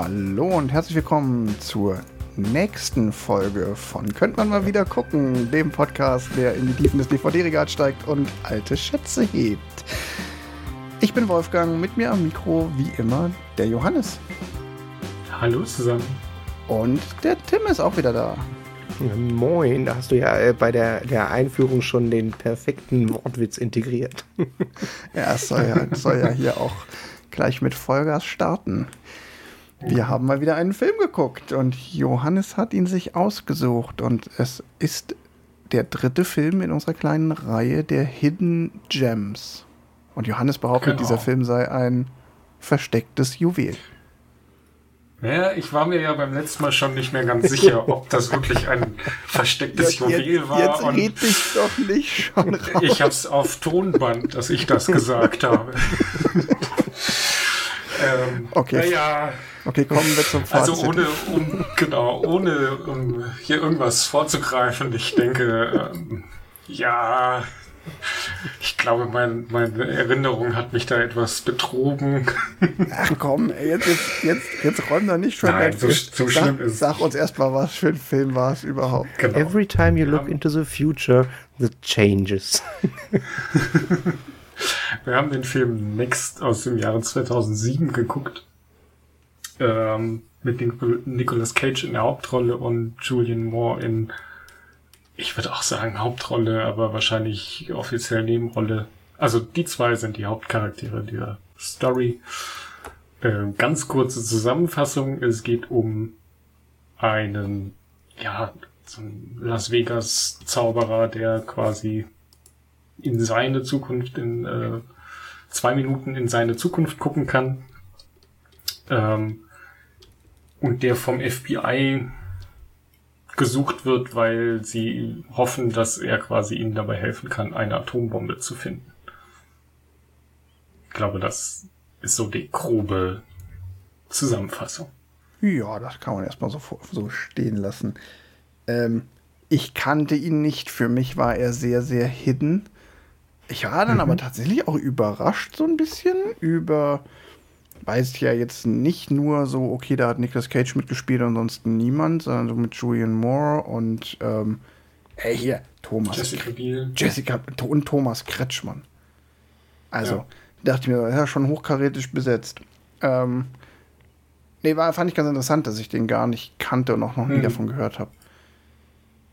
Hallo und herzlich willkommen zur nächsten Folge von Könnt man mal wieder gucken, dem Podcast, der in die Tiefen des DVD-Regals steigt und alte Schätze hebt. Ich bin Wolfgang, mit mir am Mikro wie immer der Johannes. Hallo zusammen. Und der Tim ist auch wieder da. Moin, da hast du ja äh, bei der, der Einführung schon den perfekten Wortwitz integriert. ja, es soll ja, es soll ja hier auch gleich mit Vollgas starten. Wir haben mal wieder einen Film geguckt und Johannes hat ihn sich ausgesucht und es ist der dritte Film in unserer kleinen Reihe der Hidden Gems. Und Johannes behauptet, genau. dieser Film sei ein verstecktes Juwel. Ja, ich war mir ja beim letzten Mal schon nicht mehr ganz sicher, ob das wirklich ein verstecktes jetzt, Juwel war. Jetzt red dich doch nicht schon raus. Ich hab's auf Tonband, dass ich das gesagt habe. ähm, okay. Naja, Okay, kommen wir zum Fazit. Also ohne, um, genau, ohne um hier irgendwas vorzugreifen, ich denke, ähm, ja, ich glaube, mein, meine Erinnerung hat mich da etwas betrogen. Ach komm, jetzt, jetzt, jetzt, jetzt räum da nicht schon Nein, so, so sag, schlimm ist Sag uns erstmal, was für ein Film war es überhaupt. Genau. Every time you look into the future, the changes. Wir haben den Film Next aus dem Jahre 2007 geguckt ähm, mit Nicolas Cage in der Hauptrolle und Julian Moore in, ich würde auch sagen Hauptrolle, aber wahrscheinlich offiziell Nebenrolle. Also die zwei sind die Hauptcharaktere dieser Story. Äh, ganz kurze Zusammenfassung. Es geht um einen, ja, so einen Las Vegas Zauberer, der quasi in seine Zukunft in äh, zwei Minuten in seine Zukunft gucken kann. Ähm, und der vom FBI gesucht wird, weil sie hoffen, dass er quasi ihnen dabei helfen kann, eine Atombombe zu finden. Ich glaube, das ist so die grobe Zusammenfassung. Ja, das kann man erstmal so, so stehen lassen. Ähm, ich kannte ihn nicht. Für mich war er sehr, sehr hidden. Ich war dann mhm. aber tatsächlich auch überrascht so ein bisschen über weiß ja jetzt nicht nur so, okay, da hat Nicolas Cage mitgespielt und sonst niemand, sondern so mit Julian Moore und ähm, hey, hier, Thomas. Jessica Biel. Jessica und Thomas Kretschmann. Also, ja. dachte ich mir, ja, schon hochkarätisch besetzt. Ähm, nee, war, fand ich ganz interessant, dass ich den gar nicht kannte und auch noch nie hm. davon gehört habe.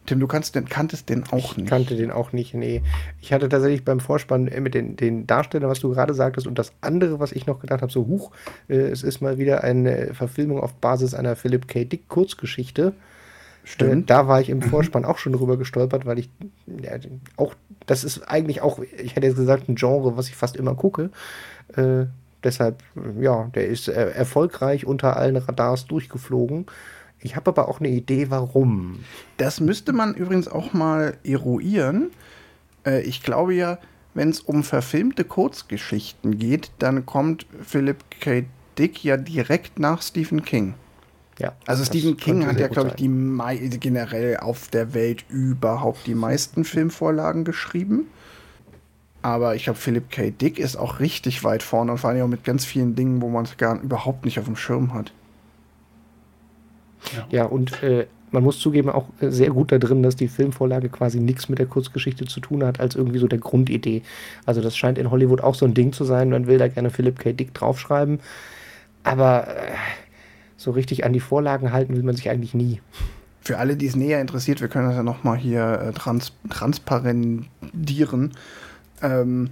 Tim, du kannst den, kanntest den auch ich nicht. Ich kannte den auch nicht, nee. Ich hatte tatsächlich beim Vorspann mit den, den Darstellern, was du gerade sagtest, und das andere, was ich noch gedacht habe, so, huch, äh, es ist mal wieder eine Verfilmung auf Basis einer Philip K. Dick Kurzgeschichte. Stimmt. Äh, da war ich im mhm. Vorspann auch schon drüber gestolpert, weil ich ja, auch, das ist eigentlich auch, ich hätte jetzt gesagt, ein Genre, was ich fast immer gucke. Äh, deshalb, ja, der ist äh, erfolgreich unter allen Radars durchgeflogen. Ich habe aber auch eine Idee, warum. Das müsste man übrigens auch mal eruieren. Äh, ich glaube ja, wenn es um verfilmte Kurzgeschichten geht, dann kommt Philip K. Dick ja direkt nach Stephen King. Ja, also Stephen King hat ja, glaube ich, die generell auf der Welt überhaupt die meisten Filmvorlagen geschrieben. Aber ich glaube, Philip K. Dick ist auch richtig weit vorne und vor allem auch mit ganz vielen Dingen, wo man es gar überhaupt nicht auf dem Schirm hat. Ja, ja und äh, man muss zugeben, auch äh, sehr gut da drin, dass die Filmvorlage quasi nichts mit der Kurzgeschichte zu tun hat, als irgendwie so der Grundidee. Also das scheint in Hollywood auch so ein Ding zu sein, man will da gerne Philip K. Dick draufschreiben, aber äh, so richtig an die Vorlagen halten will man sich eigentlich nie. Für alle, die es näher interessiert, wir können das ja nochmal hier äh, trans transparentieren. Ähm,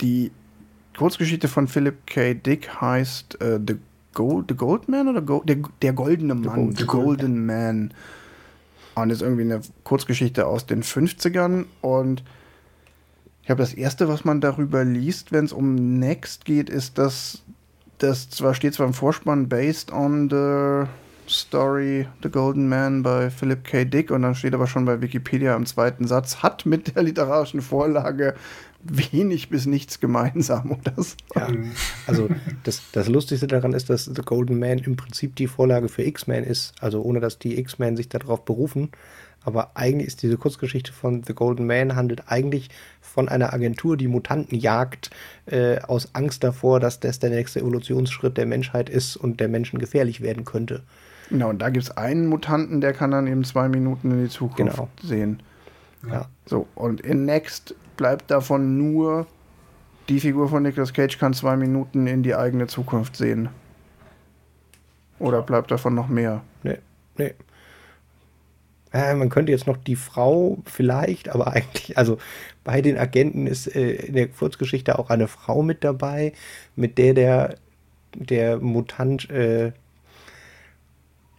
die Kurzgeschichte von Philip K. Dick heißt äh, The Gold, The Goldman oder Go, der, der goldene Mann, The, Golden Man. Und ist irgendwie eine Kurzgeschichte aus den 50ern und ich glaube, das erste, was man darüber liest, wenn es um Next geht, ist, dass das zwar steht zwar im Vorspann based on the story The Golden Man bei Philip K. Dick und dann steht aber schon bei Wikipedia im zweiten Satz, hat mit der literarischen Vorlage wenig bis nichts gemeinsam oder so. Ja, also das, das Lustigste daran ist, dass The Golden Man im Prinzip die Vorlage für X-Men ist, also ohne dass die X-Men sich darauf berufen. Aber eigentlich ist diese Kurzgeschichte von The Golden Man handelt eigentlich von einer Agentur, die Mutanten jagt, äh, aus Angst davor, dass das der nächste Evolutionsschritt der Menschheit ist und der Menschen gefährlich werden könnte. Genau, und da gibt es einen Mutanten, der kann dann eben zwei Minuten in die Zukunft Genau. sehen. Ja. So, und in Next bleibt davon nur die Figur von Nicolas Cage kann zwei Minuten in die eigene Zukunft sehen. Oder bleibt davon noch mehr? Nee, nee. Äh, man könnte jetzt noch die Frau vielleicht, aber eigentlich, also bei den Agenten ist äh, in der Kurzgeschichte auch eine Frau mit dabei, mit der der, der Mutant, äh,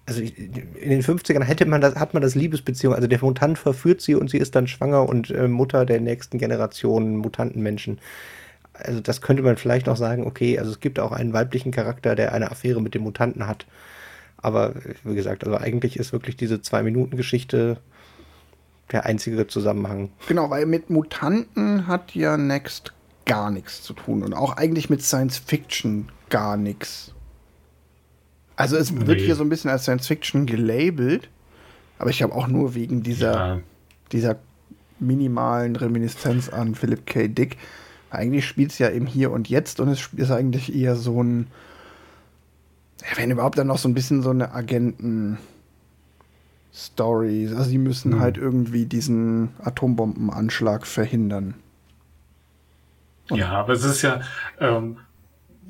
also in den 50ern hätte man das, hat man das Liebesbeziehung, also der Mutant verführt sie und sie ist dann schwanger und äh, Mutter der nächsten Generation Mutantenmenschen. Also das könnte man vielleicht noch sagen, okay, also es gibt auch einen weiblichen Charakter, der eine Affäre mit dem Mutanten hat. Aber wie gesagt, also eigentlich ist wirklich diese Zwei-Minuten-Geschichte der einzige Zusammenhang. Genau, weil mit Mutanten hat ja Next gar nichts zu tun und auch eigentlich mit Science Fiction gar nichts. Also es wird Nee. hier so ein bisschen als Science Fiction gelabelt, aber ich glaube auch nur wegen dieser, Ja, dieser minimalen Reminiszenz an Philip K. Dick. Eigentlich spielt es ja im Hier und Jetzt und es ist eigentlich eher so ein, wenn überhaupt dann noch so ein bisschen so eine Agenten- Story. Also sie müssen Hm. halt irgendwie diesen Atombombenanschlag verhindern. ja, aber es ist ja, ähm,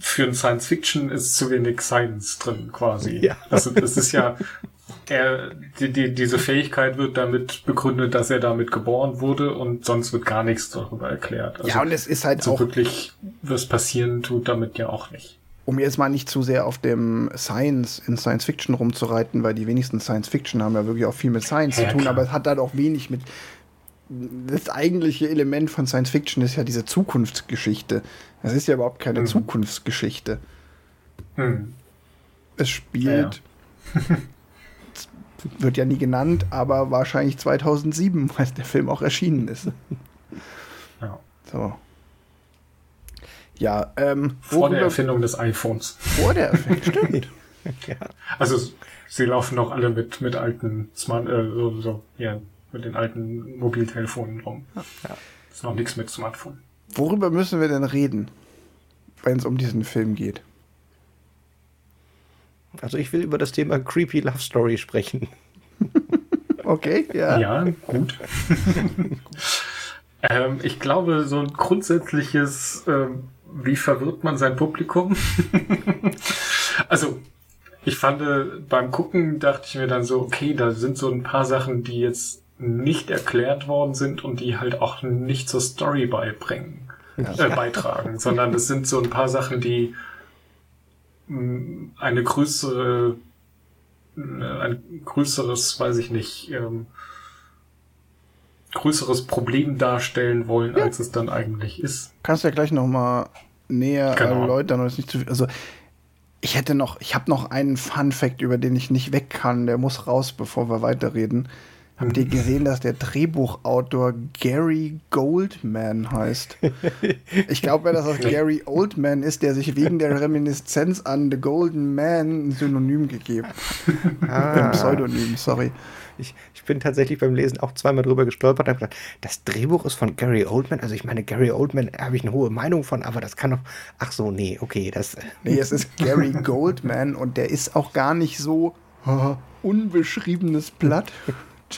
für ein Science Fiction ist zu wenig Science drin, quasi. Ja. Also es ist ja, er, die, die, diese Fähigkeit wird damit begründet, dass er damit geboren wurde und sonst wird gar nichts darüber erklärt. Also ja, und es ist halt so auch, wirklich was passieren tut damit ja auch nicht. um jetzt mal nicht zu sehr auf dem Science in Science Fiction rumzureiten, weil die wenigsten Science Fiction haben ja wirklich auch viel mit Science Ja, zu tun, klar. aber es hat halt auch wenig mit. Das eigentliche Element von Science Fiction ist ja diese Zukunftsgeschichte. Das ist ja überhaupt keine Mhm. Zukunftsgeschichte. Hm. Es spielt. es wird ja nie genannt, aber wahrscheinlich 2007, weil der Film auch erschienen ist. Ja. So. Ja, ähm, Vor der Erfindung des iPhones. vor der Erfindung, stimmt. Ja. Also sie laufen noch alle mit, mit alten Smart, äh, so, so, ja, mit den alten Mobiltelefonen rum. Ist noch nichts mit Smartphone. Worüber müssen wir denn reden, wenn es um diesen Film geht? Also ich will über das Thema Creepy Love Story sprechen. Okay, ja. Ja, gut. ähm, ich glaube, so ein grundsätzliches, ähm, wie verwirrt man sein Publikum? also, ich fand, äh, beim Gucken dachte ich mir dann so, okay, da sind so ein paar Sachen, die jetzt nicht erklärt worden sind und die halt auch nicht zur Story beibringen, äh, beitragen, sondern es sind so ein paar Sachen, die mh, eine größere ein größeres, weiß ich nicht, ähm, größeres Problem darstellen wollen, als es dann eigentlich ist. Kannst du ja gleich noch mal näher Genau. erläutern. Oder nicht zu viel. Also, ich hätte noch, ich habe noch einen Fun Fact, über den ich nicht weg kann. Der muss raus, bevor wir weiterreden. Habt ihr gesehen, dass der Drehbuchautor Gary Goldman heißt? Ich glaube, wenn das aus Gary Oldman ist, der sich wegen der Reminiszenz an The Golden Man ein Synonym gegeben hat. Ein Pseudonym, sorry. Ich, ich bin tatsächlich beim Lesen auch zweimal drüber gestolpert und habe gedacht, das Drehbuch ist von Gary Oldman. Also ich meine, Gary Oldman habe ich eine hohe Meinung von, aber das kann doch. Ach so, nee, okay, das. Nee, es ist Gary Goldman und der ist auch gar nicht so äh, unbeschriebenes Blatt.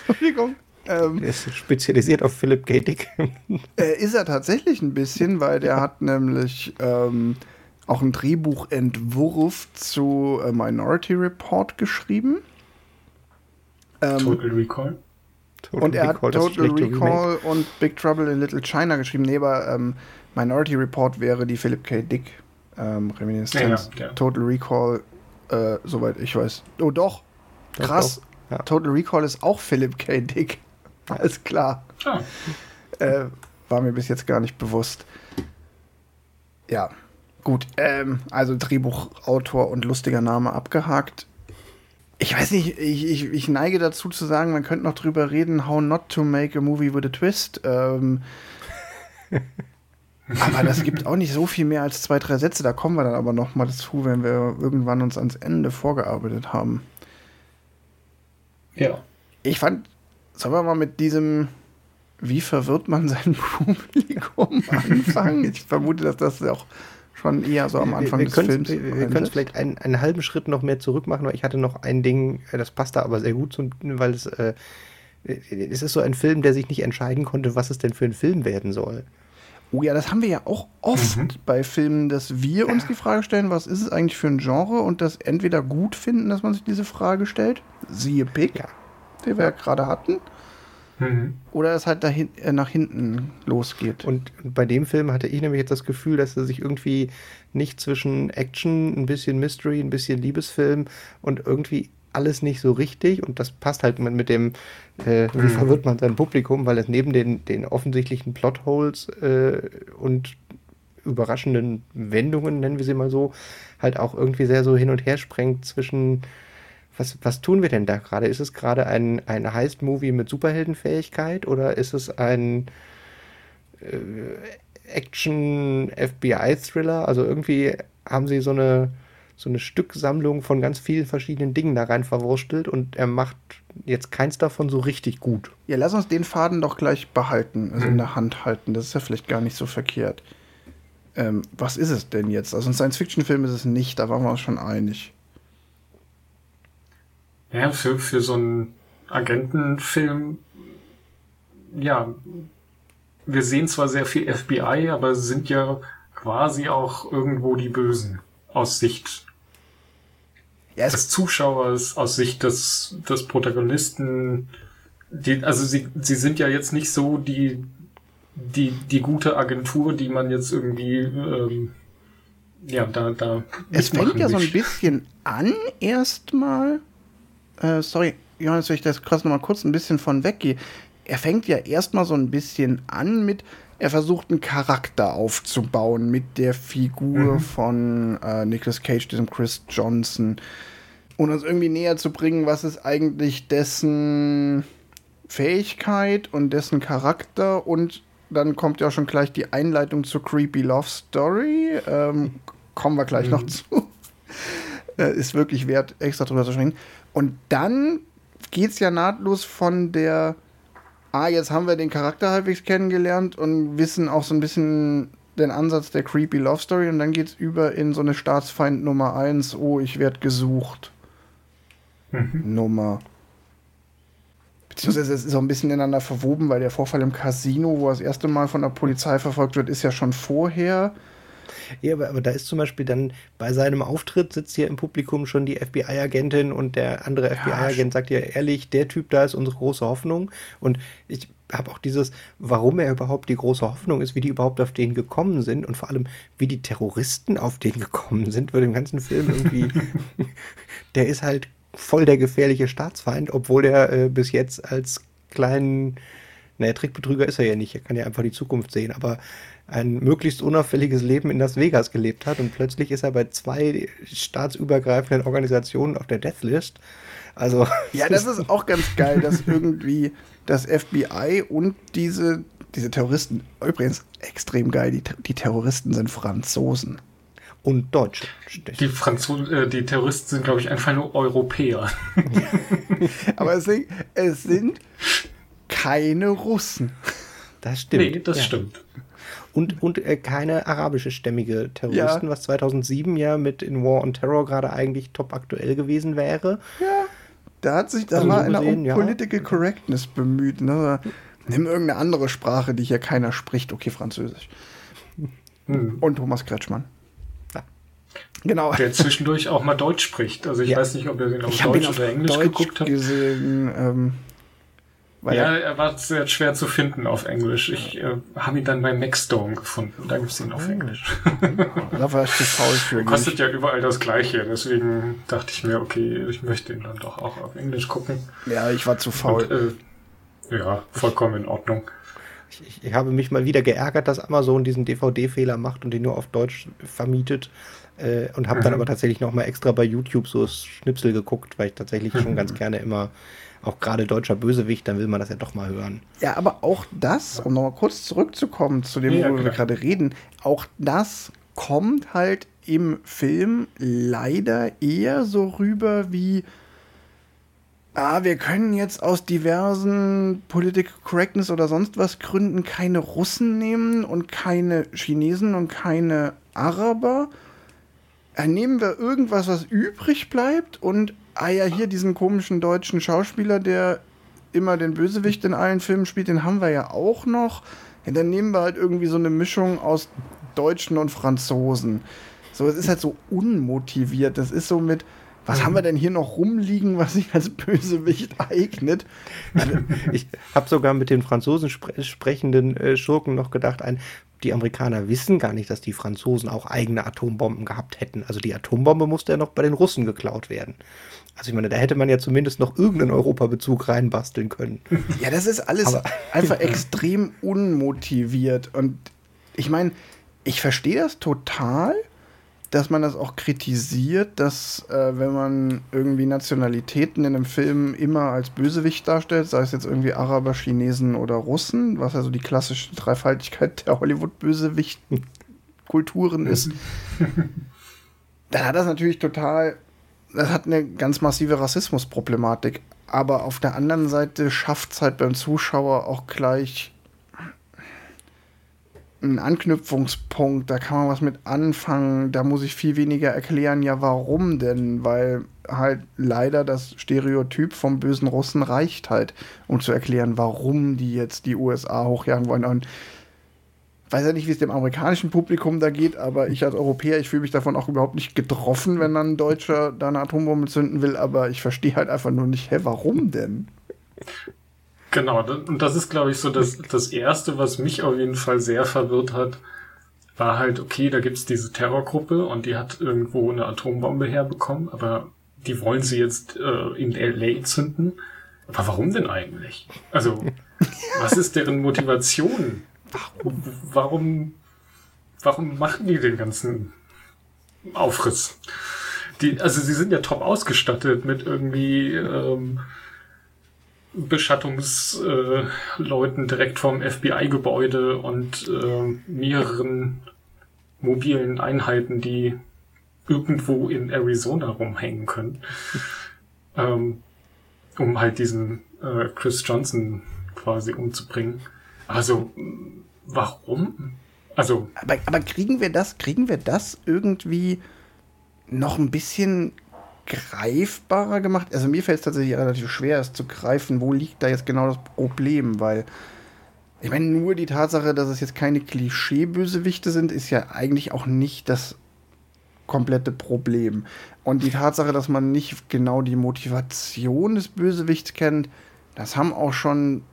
Entschuldigung. Ähm, Der ist spezialisiert auf Philip K. Dick. äh, ist er tatsächlich ein bisschen, weil der hat nämlich ähm, auch einen Drehbuchentwurf zu äh, Minority Report geschrieben. Ähm, Total Recall. und er hat Recall, das Total schlechte Remake. Recall und Big Trouble in Little China geschrieben. Nee, aber ähm, Minority Report wäre die Philip K. Dick ähm, Reminiszenz. Ja, ja, ja. Total Recall, äh, soweit ich weiß. Oh doch, Doch, krass. Ja. Total Recall ist auch Philip K. Dick. Alles klar. Ah, Äh, war mir bis jetzt gar nicht bewusst. Ja, gut. Ähm, also Drehbuchautor und lustiger Name abgehakt. Ich weiß nicht, ich, ich, ich neige dazu zu sagen, man könnte noch drüber reden, how not to make a movie with a twist. Ähm, aber das gibt auch nicht so viel mehr als zwei, drei Sätze. Da kommen wir dann aber noch mal dazu, wenn wir irgendwann uns ans Ende vorgearbeitet haben. Ja. Ich fand sollen wir mal mit diesem, wie verwirrt man sein Publikum anfangen? Ich vermute, dass das auch schon eher so am Anfang wir, des wir Films. Wir, wir können vielleicht einen, einen halben Schritt noch mehr zurück machen, weil ich hatte noch ein Ding, äh, das passt da aber sehr gut, zu, weil es, äh, es ist so ein Film, der sich nicht entscheiden konnte, was es denn für ein Film werden soll. Oh ja, das haben wir ja auch oft mhm. bei Filmen, dass wir uns die Frage stellen, was ist es eigentlich für ein Genre und das entweder gut finden, dass man sich diese Frage stellt, siehe Pick, ja. den wir ja gerade hatten, mhm. oder es halt dahin, äh, nach hinten losgeht. Und bei dem Film hatte ich nämlich jetzt das Gefühl, dass er sich irgendwie nicht zwischen Action, ein bisschen Mystery, ein bisschen Liebesfilm und irgendwie alles nicht so richtig und das passt halt mit, mit dem, äh, wie mhm. verwirrt man sein Publikum, weil es neben den, den offensichtlichen Plotholes äh, und überraschenden Wendungen, nennen wir sie mal so, halt auch irgendwie sehr so hin und her sprengt zwischen, was, was tun wir denn da gerade? Ist es gerade ein, ein Heist-Movie mit Superheldenfähigkeit oder ist es ein äh, Action-FBI-Thriller? Also irgendwie haben sie so eine so eine Stücksammlung von ganz vielen verschiedenen Dingen da rein verwurstelt und er macht jetzt keins davon so richtig gut. Ja, lass uns den Faden doch gleich behalten, also in der Hand halten. Das ist ja vielleicht gar nicht so verkehrt. Ähm, was ist es denn jetzt? Also ein Science-Fiction-Film ist es nicht, da waren wir uns schon einig. Ja, für, für so einen Agentenfilm, ja, wir sehen zwar sehr viel FBI, aber sind ja quasi auch irgendwo die Bösen aus Sicht ja, des Zuschauers, aus Sicht des, des Protagonisten. Die, also sie, sie sind ja jetzt nicht so die, die, die gute Agentur, die man jetzt irgendwie ähm, ja, da, da. Es fängt ja so ein bisschen an, erstmal. Äh, sorry, Johannes, wenn ich das krass nochmal kurz ein bisschen von weggehe. Er fängt ja erstmal so ein bisschen an mit, er versucht einen Charakter aufzubauen mit der Figur mhm. von äh, Nicolas Cage, diesem Chris Johnson. Und uns irgendwie näher zu bringen, was ist eigentlich dessen Fähigkeit und dessen Charakter. Und dann kommt ja schon gleich die Einleitung zur Creepy Love Story. Ähm, kommen wir gleich mhm. noch zu. äh, ist wirklich wert, extra drüber zu sprechen. Und dann geht es ja nahtlos von der ah, jetzt haben wir den Charakter halbwegs kennengelernt und wissen auch so ein bisschen den Ansatz der Creepy Love Story und dann geht es über in so eine Staatsfeind Nummer 1, oh, ich werde gesucht. Mhm. Nummer. Beziehungsweise es ist auch ein bisschen ineinander verwoben, weil der Vorfall im Casino, wo er das erste Mal von der Polizei verfolgt wird, ist ja schon vorher. Ja, aber, aber da ist zum Beispiel dann bei seinem Auftritt sitzt hier im Publikum schon die FBI-Agentin und der andere ja, FBI-Agent sagt ja ehrlich, der Typ da ist unsere große Hoffnung. Und ich habe auch dieses, warum er überhaupt die große Hoffnung ist, wie die überhaupt auf den gekommen sind und vor allem, wie die Terroristen auf den gekommen sind, wird im ganzen Film irgendwie, der ist halt voll der gefährliche Staatsfeind, obwohl er äh, bis jetzt als kleinen, naja, Trickbetrüger ist er ja nicht, er kann ja einfach die Zukunft sehen, aber ein möglichst unauffälliges Leben in Las Vegas gelebt hat und plötzlich ist er bei zwei staatsübergreifenden Organisationen auf der Deathlist. Also ja, das ist auch ganz geil, dass irgendwie das FBI und diese diese Terroristen übrigens extrem geil. Die, die Terroristen sind Franzosen und Deutsche. Die Franzosen, äh, die Terroristen sind glaube ich einfach nur Europäer. Aber es sind, es sind keine Russen. Das stimmt. Nee, das ja. stimmt und, und äh, keine arabische stämmige Terroristen, ja. was 2007 ja mit in War on Terror gerade eigentlich top aktuell gewesen wäre. Ja, da hat sich, da also war einer um ja. Political Correctness bemüht. Ne? Nimm irgendeine andere Sprache, die hier keiner spricht. Okay, Französisch. Hm. Und Thomas Kretschmann. Genau. Der zwischendurch auch mal Deutsch spricht. Also ich ja. weiß nicht, ob auf ich Deutsch oder Englisch Deutsch geguckt habt. Gesehen, ähm, ja, er war sehr schwer zu finden auf Englisch. Ich äh, habe ihn dann bei Maxdome gefunden. Da gibt es ihn auf Englisch. da war ich zu faul für. Kostet ja überall das Gleiche. Deswegen dachte ich mir, okay, ich möchte ihn dann doch auch auf Englisch gucken. Ja, ich war zu faul. Und, äh, ja, vollkommen in Ordnung. Ich, ich, habe mich mal wieder geärgert, dass Amazon diesen DVD-Fehler macht und den nur auf Deutsch vermietet. Äh, und habe mhm. dann aber tatsächlich noch mal extra bei YouTube so Schnipsel geguckt, weil ich tatsächlich schon ganz gerne immer auch gerade deutscher Bösewicht, dann will man das ja doch mal hören. Ja, aber auch das, um nochmal kurz zurückzukommen zu dem, ja, worüber wir gerade reden, auch das kommt halt im Film leider eher so rüber wie ah, wir können jetzt aus diversen Political Correctness oder sonst was Gründen keine Russen nehmen und keine Chinesen und keine Araber. Dann nehmen wir irgendwas, was übrig bleibt und, ah ja, hier diesen komischen deutschen Schauspieler, der immer den Bösewicht in allen Filmen spielt, den haben wir ja auch noch. Ja, dann nehmen wir halt irgendwie so eine Mischung aus Deutschen und Franzosen. So, es ist halt so unmotiviert. Das ist so mit, was haben wir denn hier noch rumliegen, was sich als Bösewicht eignet? Also, ich habe sogar mit den Franzosen spre sprechenden äh, Schurken noch gedacht, ein, die Amerikaner wissen gar nicht, dass die Franzosen auch eigene Atombomben gehabt hätten. Also die Atombombe musste ja noch bei den Russen geklaut werden. Also ich meine, da hätte man ja zumindest noch irgendeinen Europabezug reinbasteln können. Ja, das ist alles Aber, einfach extrem unmotiviert. Und ich meine, ich verstehe das total dass man das auch kritisiert, dass äh, wenn man irgendwie Nationalitäten in einem Film immer als Bösewicht darstellt, sei es jetzt irgendwie Araber, Chinesen oder Russen, was ja so die klassische Dreifaltigkeit der Hollywood-Bösewicht-Kulturen ist, dann hat das natürlich total, das hat eine ganz massive Rassismusproblematik. Aber auf der anderen Seite schafft es halt beim Zuschauer auch gleich ein Anknüpfungspunkt, da kann man was mit anfangen, da muss ich viel weniger erklären, ja, warum denn? Weil halt leider das Stereotyp vom bösen Russen reicht halt, um zu erklären, warum die jetzt die USA hochjagen wollen. Und weiß ja nicht, wie es dem amerikanischen Publikum da geht, aber ich als Europäer, ich fühle mich davon auch überhaupt nicht getroffen, wenn dann ein Deutscher da eine Atombombe zünden will, aber ich verstehe halt einfach nur nicht, hä, warum denn? Genau, und das ist, glaube ich, so das, das Erste, was mich auf jeden Fall sehr verwirrt hat, war halt, okay, da gibt's diese Terrorgruppe und die hat irgendwo eine Atombombe herbekommen, aber die wollen sie jetzt äh, in LA zünden. Aber warum denn eigentlich? Also, was ist deren Motivation? Warum, warum machen die den ganzen Aufriss? Die, also sie sind ja top ausgestattet mit irgendwie ähm, Beschattungsleuten äh, direkt vom FBI-Gebäude und äh, mehreren mobilen Einheiten, die irgendwo in Arizona rumhängen können, ähm, um halt diesen äh, Chris Johnson quasi umzubringen. Also, warum? Also. Aber, aber kriegen wir das, kriegen wir das irgendwie noch ein bisschen greifbarer gemacht. Also mir fällt es tatsächlich relativ schwer, es zu greifen, wo liegt da jetzt genau das Problem, weil ich meine, nur die Tatsache, dass es jetzt keine Klischee-Bösewichte sind, ist ja eigentlich auch nicht das komplette Problem. Und die Tatsache, dass man nicht genau die Motivation des Bösewichts kennt, das haben auch schon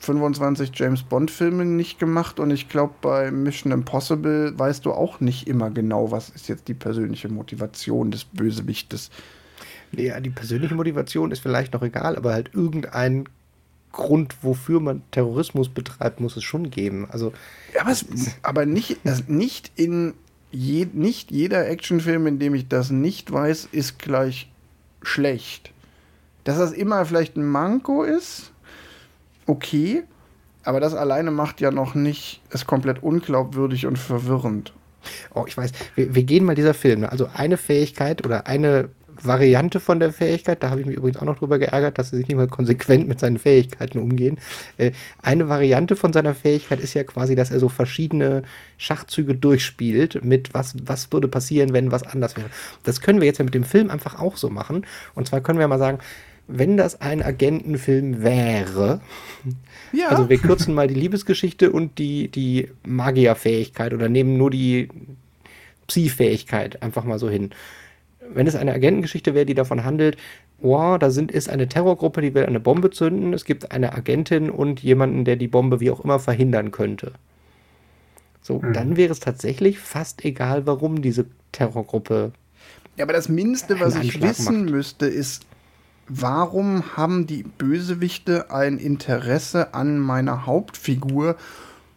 25 James Bond-Filme nicht gemacht und ich glaube, bei Mission Impossible weißt du auch nicht immer genau, was ist jetzt die persönliche Motivation des Bösewichtes. Ja, die persönliche Motivation ist vielleicht noch egal, aber halt irgendein Grund, wofür man Terrorismus betreibt, muss es schon geben. Also, ja, aber, es, aber nicht, also nicht in je, nicht jeder Actionfilm, in dem ich das nicht weiß, ist gleich schlecht. Dass das immer vielleicht ein Manko ist, okay, aber das alleine macht ja noch nicht es komplett unglaubwürdig und verwirrend. Oh, ich weiß, wir, wir gehen mal dieser Film. Ne? Also eine Fähigkeit oder eine Variante von der Fähigkeit, da habe ich mich übrigens auch noch drüber geärgert, dass sie sich nicht mal konsequent mit seinen Fähigkeiten umgehen. Äh, eine Variante von seiner Fähigkeit ist ja quasi, dass er so verschiedene Schachzüge durchspielt mit was, was würde passieren, wenn was anders wäre. Das können wir jetzt ja mit dem Film einfach auch so machen. Und zwar können wir mal sagen, wenn das ein Agentenfilm wäre, ja. also wir kürzen mal die Liebesgeschichte und die, die Magierfähigkeit oder nehmen nur die Psi-Fähigkeit einfach mal so hin. Wenn es eine Agentengeschichte wäre, die davon handelt, oh, da sind, ist eine Terrorgruppe, die will eine Bombe zünden, es gibt eine Agentin und jemanden, der die Bombe wie auch immer verhindern könnte. So, mhm. dann wäre es tatsächlich fast egal, warum diese Terrorgruppe. Ja, aber das Mindeste, was ich wissen macht. müsste, ist, warum haben die Bösewichte ein Interesse an meiner Hauptfigur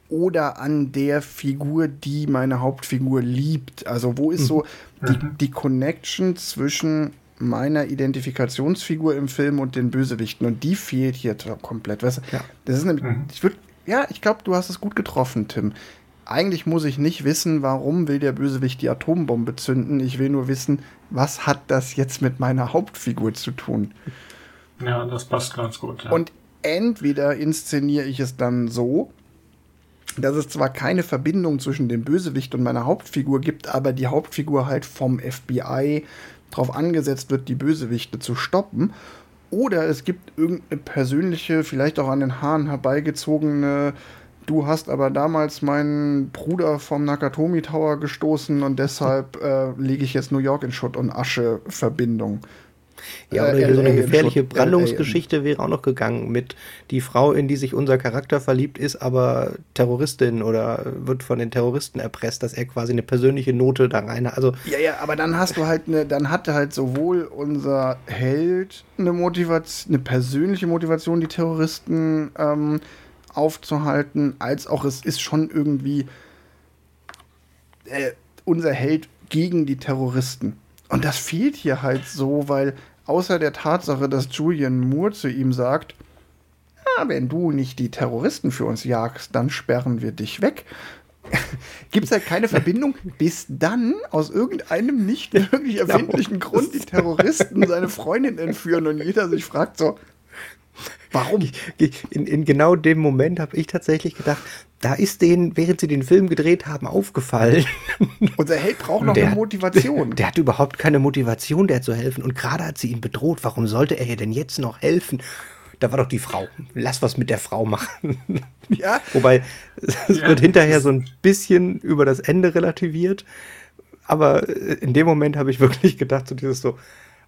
oder an der Figur, die meine Hauptfigur liebt? Also wo ist so mhm. die, die Connection zwischen meiner Identifikationsfigur im Film und den Bösewichten? Und die fehlt hier komplett. Weißt du? ja. Das ist nämlich, mhm. ich würde, ja, ich glaube, du hast es gut getroffen, Tim eigentlich muss ich nicht wissen, warum will der Bösewicht die Atombombe zünden. Ich will nur wissen, was hat das jetzt mit meiner Hauptfigur zu tun. Ja, das passt ganz gut. Ja. Und entweder inszeniere ich es dann so, dass es zwar keine Verbindung zwischen dem Bösewicht und meiner Hauptfigur gibt, aber die Hauptfigur halt vom FBI darauf angesetzt wird, die Bösewichte zu stoppen. Oder es gibt irgendeine persönliche, vielleicht auch an den Haaren herbeigezogene, du hast aber damals meinen Bruder vom Nakatomi Tower gestoßen und deshalb äh, lege ich jetzt New York in Schutt und Asche Verbindung. Ja, oder äh, so eine gefährliche Brandungsgeschichte wäre auch noch gegangen mit die Frau, in die sich unser Charakter verliebt, ist aber Terroristin oder wird von den Terroristen erpresst, dass er quasi eine persönliche Note da rein hat. Also ja, ja, aber dann hast du halt eine, dann hatte halt sowohl unser Held eine Motivation, eine persönliche Motivation, die Terroristen ähm, aufzuhalten, als auch es ist schon irgendwie äh, unser Held gegen die Terroristen. Und das fehlt hier halt so, weil außer der Tatsache, dass Julian Moore zu ihm sagt, ja, wenn du nicht die Terroristen für uns jagst, dann sperren wir dich weg. Gibt es halt keine Verbindung, bis dann aus irgendeinem nicht wirklich genau. erfindlichen Grund die Terroristen seine Freundin entführen und jeder sich fragt so, Warum? In, in genau dem Moment habe ich tatsächlich gedacht, da ist denen, während sie den Film gedreht haben, aufgefallen. Unser Held braucht noch der, eine Motivation. Der, der hat überhaupt keine Motivation, der zu helfen. Und gerade hat sie ihn bedroht. Warum sollte er ihr denn jetzt noch helfen? Da war doch die Frau. Lass was mit der Frau machen. Ja. Wobei, es ja. wird hinterher so ein bisschen über das Ende relativiert. Aber in dem Moment habe ich wirklich gedacht, so dieses so,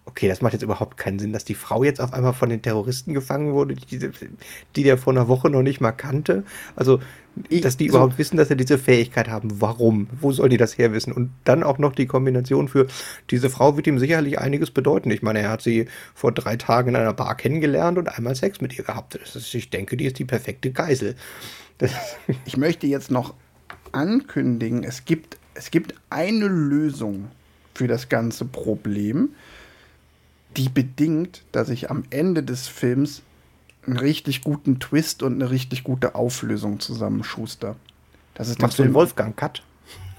okay, das macht jetzt überhaupt keinen Sinn, dass die Frau jetzt auf einmal von den Terroristen gefangen wurde, die, die der vor einer Woche noch nicht mal kannte. Also, dass die so. überhaupt wissen, dass sie diese Fähigkeit haben. Warum? Wo sollen die das herwissen? Und dann auch noch die Kombination für, diese Frau wird ihm sicherlich einiges bedeuten. Ich meine, er hat sie vor drei Tagen in einer Bar kennengelernt und einmal Sex mit ihr gehabt. Ist, ich denke, die ist die perfekte Geisel. Das ich möchte jetzt noch ankündigen, es gibt, es gibt eine Lösung für das ganze Problem die bedingt, dass ich am Ende des Films einen richtig guten Twist und eine richtig gute Auflösung zusammenschuster. Das ist Machst du einen Wolfgang-Cut?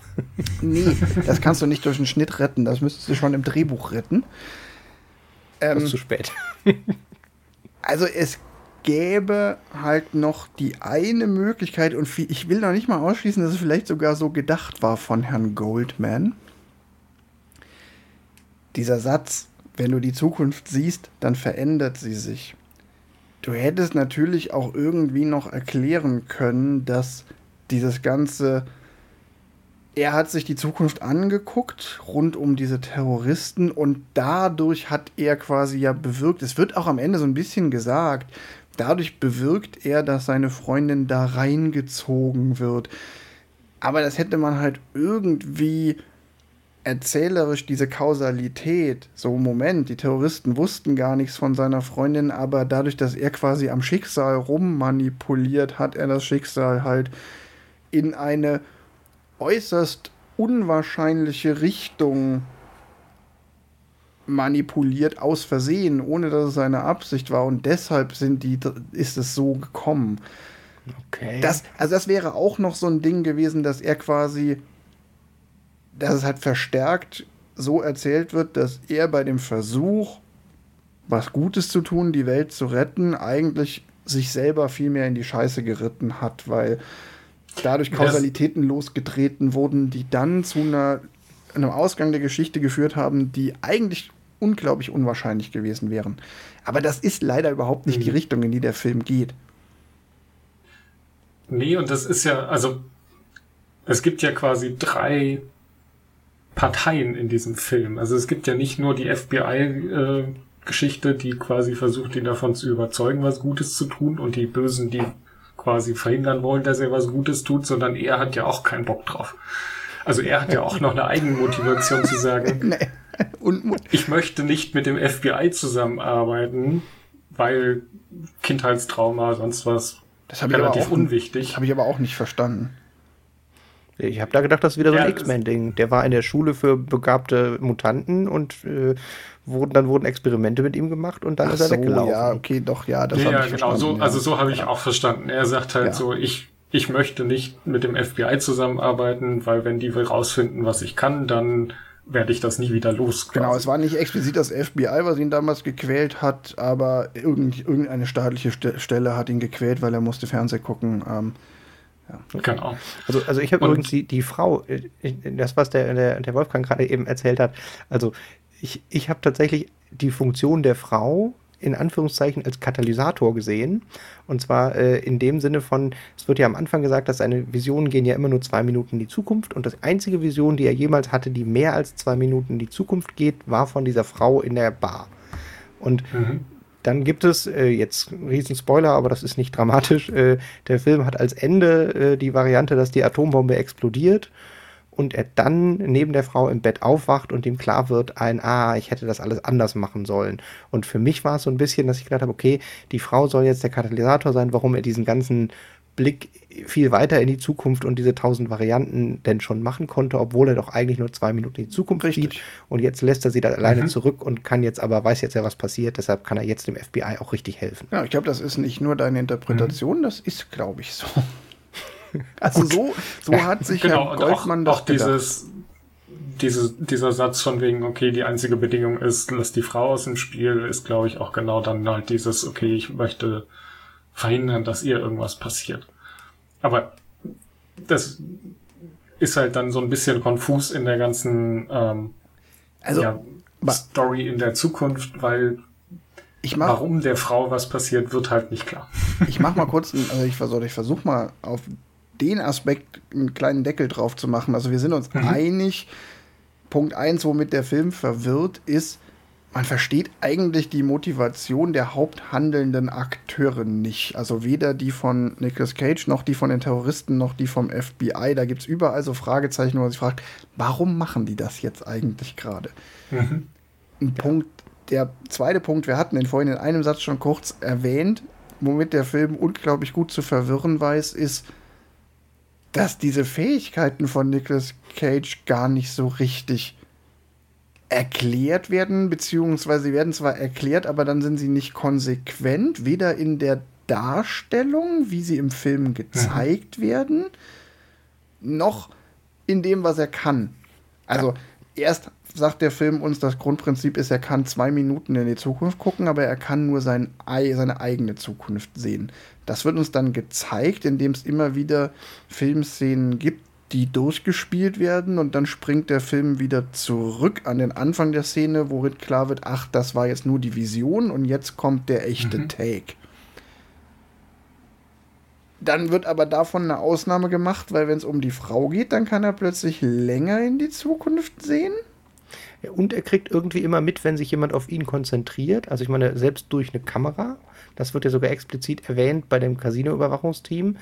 nee, das kannst du nicht durch einen Schnitt retten. Das müsstest du schon im Drehbuch retten. Ähm, das ist zu spät. also es gäbe halt noch die eine Möglichkeit, und ich will noch nicht mal ausschließen, dass es vielleicht sogar so gedacht war von Herrn Goldman. Dieser Satz, wenn du die Zukunft siehst, dann verändert sie sich. Du hättest natürlich auch irgendwie noch erklären können, dass dieses ganze er hat sich die Zukunft angeguckt rund um diese Terroristen und dadurch hat er quasi ja bewirkt, es wird auch am Ende so ein bisschen gesagt, dadurch bewirkt er, dass seine Freundin da reingezogen wird. Aber das hätte man halt irgendwie erzählerisch diese Kausalität, so Moment, die Terroristen wussten gar nichts von seiner Freundin, aber dadurch, dass er quasi am Schicksal rummanipuliert, hat er das Schicksal halt in eine äußerst unwahrscheinliche Richtung manipuliert aus Versehen, ohne dass es seine Absicht war und deshalb sind die ist es so gekommen. Okay. Das, also das wäre auch noch so ein Ding gewesen, dass er quasi dass es halt verstärkt so erzählt wird, dass er bei dem Versuch, was Gutes zu tun, die Welt zu retten, eigentlich sich selber viel mehr in die Scheiße geritten hat, weil dadurch Kausalitäten das losgetreten wurden, die dann zu einer, einem Ausgang der Geschichte geführt haben, die eigentlich unglaublich unwahrscheinlich gewesen wären. Aber das ist leider überhaupt nicht mhm. die Richtung, in die der Film geht. Nee, und das ist ja, also es gibt ja quasi drei Parteien in diesem Film. Also es gibt ja nicht nur die FBI-Geschichte, äh, die quasi versucht, ihn davon zu überzeugen, was Gutes zu tun und die Bösen, die quasi verhindern wollen, dass er was Gutes tut, sondern er hat ja auch keinen Bock drauf. Also er hat ja auch noch eine Eigenmotivation zu sagen, nee. ich möchte nicht mit dem FBI zusammenarbeiten, weil Kindheitstrauma, sonst was, das relativ unwichtig. Das habe ich aber auch nicht verstanden. Ich habe da gedacht, das ist wieder so ein ja, X-Men-Ding. Der war in der Schule für begabte Mutanten und äh, wurden, dann wurden Experimente mit ihm gemacht und dann Ach ist er so, weggelaufen. Ja, okay, doch, ja, das ja, habe ich genau. So, ja. Also so habe ich auch verstanden. Er sagt halt ja. so, ich, ich möchte nicht mit dem FBI zusammenarbeiten, weil wenn die will rausfinden, was ich kann, dann werde ich das nie wieder los. Genau, es war nicht explizit das FBI, was ihn damals gequält hat, aber irgendeine staatliche Stelle hat ihn gequält, weil er musste Fernsehen gucken. Ähm, ja. Genau. Also, also ich habe übrigens die, die Frau, äh, das, was der, der, der Wolfgang gerade eben erzählt hat, also ich, ich habe tatsächlich die Funktion der Frau in Anführungszeichen als Katalysator gesehen. Und zwar äh, in dem Sinne von, es wird ja am Anfang gesagt, dass seine Visionen gehen ja immer nur zwei Minuten in die Zukunft. Und das einzige Vision, die er jemals hatte, die mehr als zwei Minuten in die Zukunft geht, war von dieser Frau in der Bar. Und mhm. Dann gibt es, äh, jetzt riesen Spoiler, aber das ist nicht dramatisch, äh, der Film hat als Ende äh, die Variante, dass die Atombombe explodiert und er dann neben der Frau im Bett aufwacht und ihm klar wird, ein, ah, ich hätte das alles anders machen sollen. Und für mich war es so ein bisschen, dass ich gedacht habe, okay, die Frau soll jetzt der Katalysator sein, warum er diesen ganzen Blick viel weiter in die Zukunft und diese tausend Varianten denn schon machen konnte, obwohl er doch eigentlich nur zwei Minuten in die Zukunft Richtig. sieht. Und jetzt lässt er sie da alleine mhm. zurück und kann jetzt aber, weiß jetzt ja, was passiert, deshalb kann er jetzt dem FBI auch richtig helfen. Ja, ich glaube, das ist nicht nur deine Interpretation, mhm. das ist, glaube ich, so. Also so, so hat sich genau, Herr Goldmann auch, auch dieses, diese, dieser Satz von wegen, okay, die einzige Bedingung ist, lass die Frau aus dem Spiel, ist, glaube ich, auch genau dann halt dieses, okay, ich möchte verhindern, dass ihr irgendwas passiert. Aber das ist halt dann so ein bisschen konfus in der ganzen ähm, also, ja, Story in der Zukunft, weil mach, warum der Frau was passiert, wird halt nicht klar. Ich mach mal kurz, also ich versuche ich versuch mal auf den Aspekt einen kleinen Deckel drauf zu machen. Also wir sind uns mhm. einig, Punkt eins, womit der Film verwirrt, ist, man versteht eigentlich die Motivation der haupthandelnden Akteure nicht. Also weder die von Nicolas Cage, noch die von den Terroristen, noch die vom FBI. Da gibt es überall so Fragezeichen, wo man sich fragt, warum machen die das jetzt eigentlich gerade? Mhm. Ein Punkt, der zweite Punkt, wir hatten den vorhin in einem Satz schon kurz erwähnt, womit der Film unglaublich gut zu verwirren weiß, ist, dass diese Fähigkeiten von Nicolas Cage gar nicht so richtig erklärt werden, beziehungsweise sie werden zwar erklärt, aber dann sind sie nicht konsequent, weder in der Darstellung, wie sie im Film gezeigt mhm. werden, noch in dem, was er kann. Also ja. erst sagt der Film uns, das Grundprinzip ist, er kann zwei Minuten in die Zukunft gucken, aber er kann nur sein, seine eigene Zukunft sehen. Das wird uns dann gezeigt, indem es immer wieder Filmszenen gibt, die durchgespielt werden und dann springt der Film wieder zurück an den Anfang der Szene, worin klar wird, ach, das war jetzt nur die Vision und jetzt kommt der echte mhm. Take. Dann wird aber davon eine Ausnahme gemacht, weil wenn es um die Frau geht, dann kann er plötzlich länger in die Zukunft sehen. Und er kriegt irgendwie immer mit, wenn sich jemand auf ihn konzentriert. Also ich meine, selbst durch eine Kamera. Das wird ja sogar explizit erwähnt bei dem Casino-Überwachungsteam,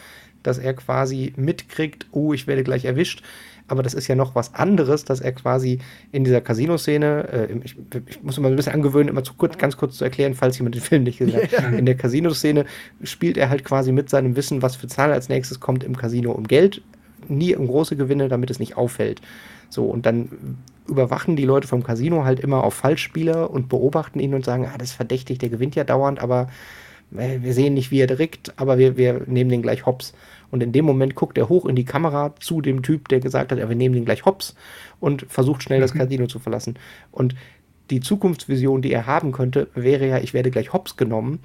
dass er quasi mitkriegt, oh, ich werde gleich erwischt. Aber das ist ja noch was anderes, dass er quasi in dieser Casino-Szene, äh, ich, ich, muss mal ein bisschen angewöhnen, immer zu kurz, ganz kurz zu erklären, falls jemand den Film nicht gesehen hat. In der Casino-Szene spielt er halt quasi mit seinem Wissen, was für Zahl als nächstes kommt im Casino um Geld. Nie um große Gewinne, damit es nicht auffällt. So, und dann überwachen die Leute vom Casino halt immer auf Falschspieler und beobachten ihn und sagen, ah, das ist verdächtig, der gewinnt ja dauernd, aber äh, wir sehen nicht, wie er direkt, aber wir, wir nehmen den gleich hops. Und in dem Moment guckt er hoch in die Kamera zu dem Typ, der gesagt hat, ja, wir nehmen den gleich hops und versucht schnell das mhm. Casino zu verlassen. Und die Zukunftsvision, die er haben könnte, wäre ja, ich werde gleich hops genommen.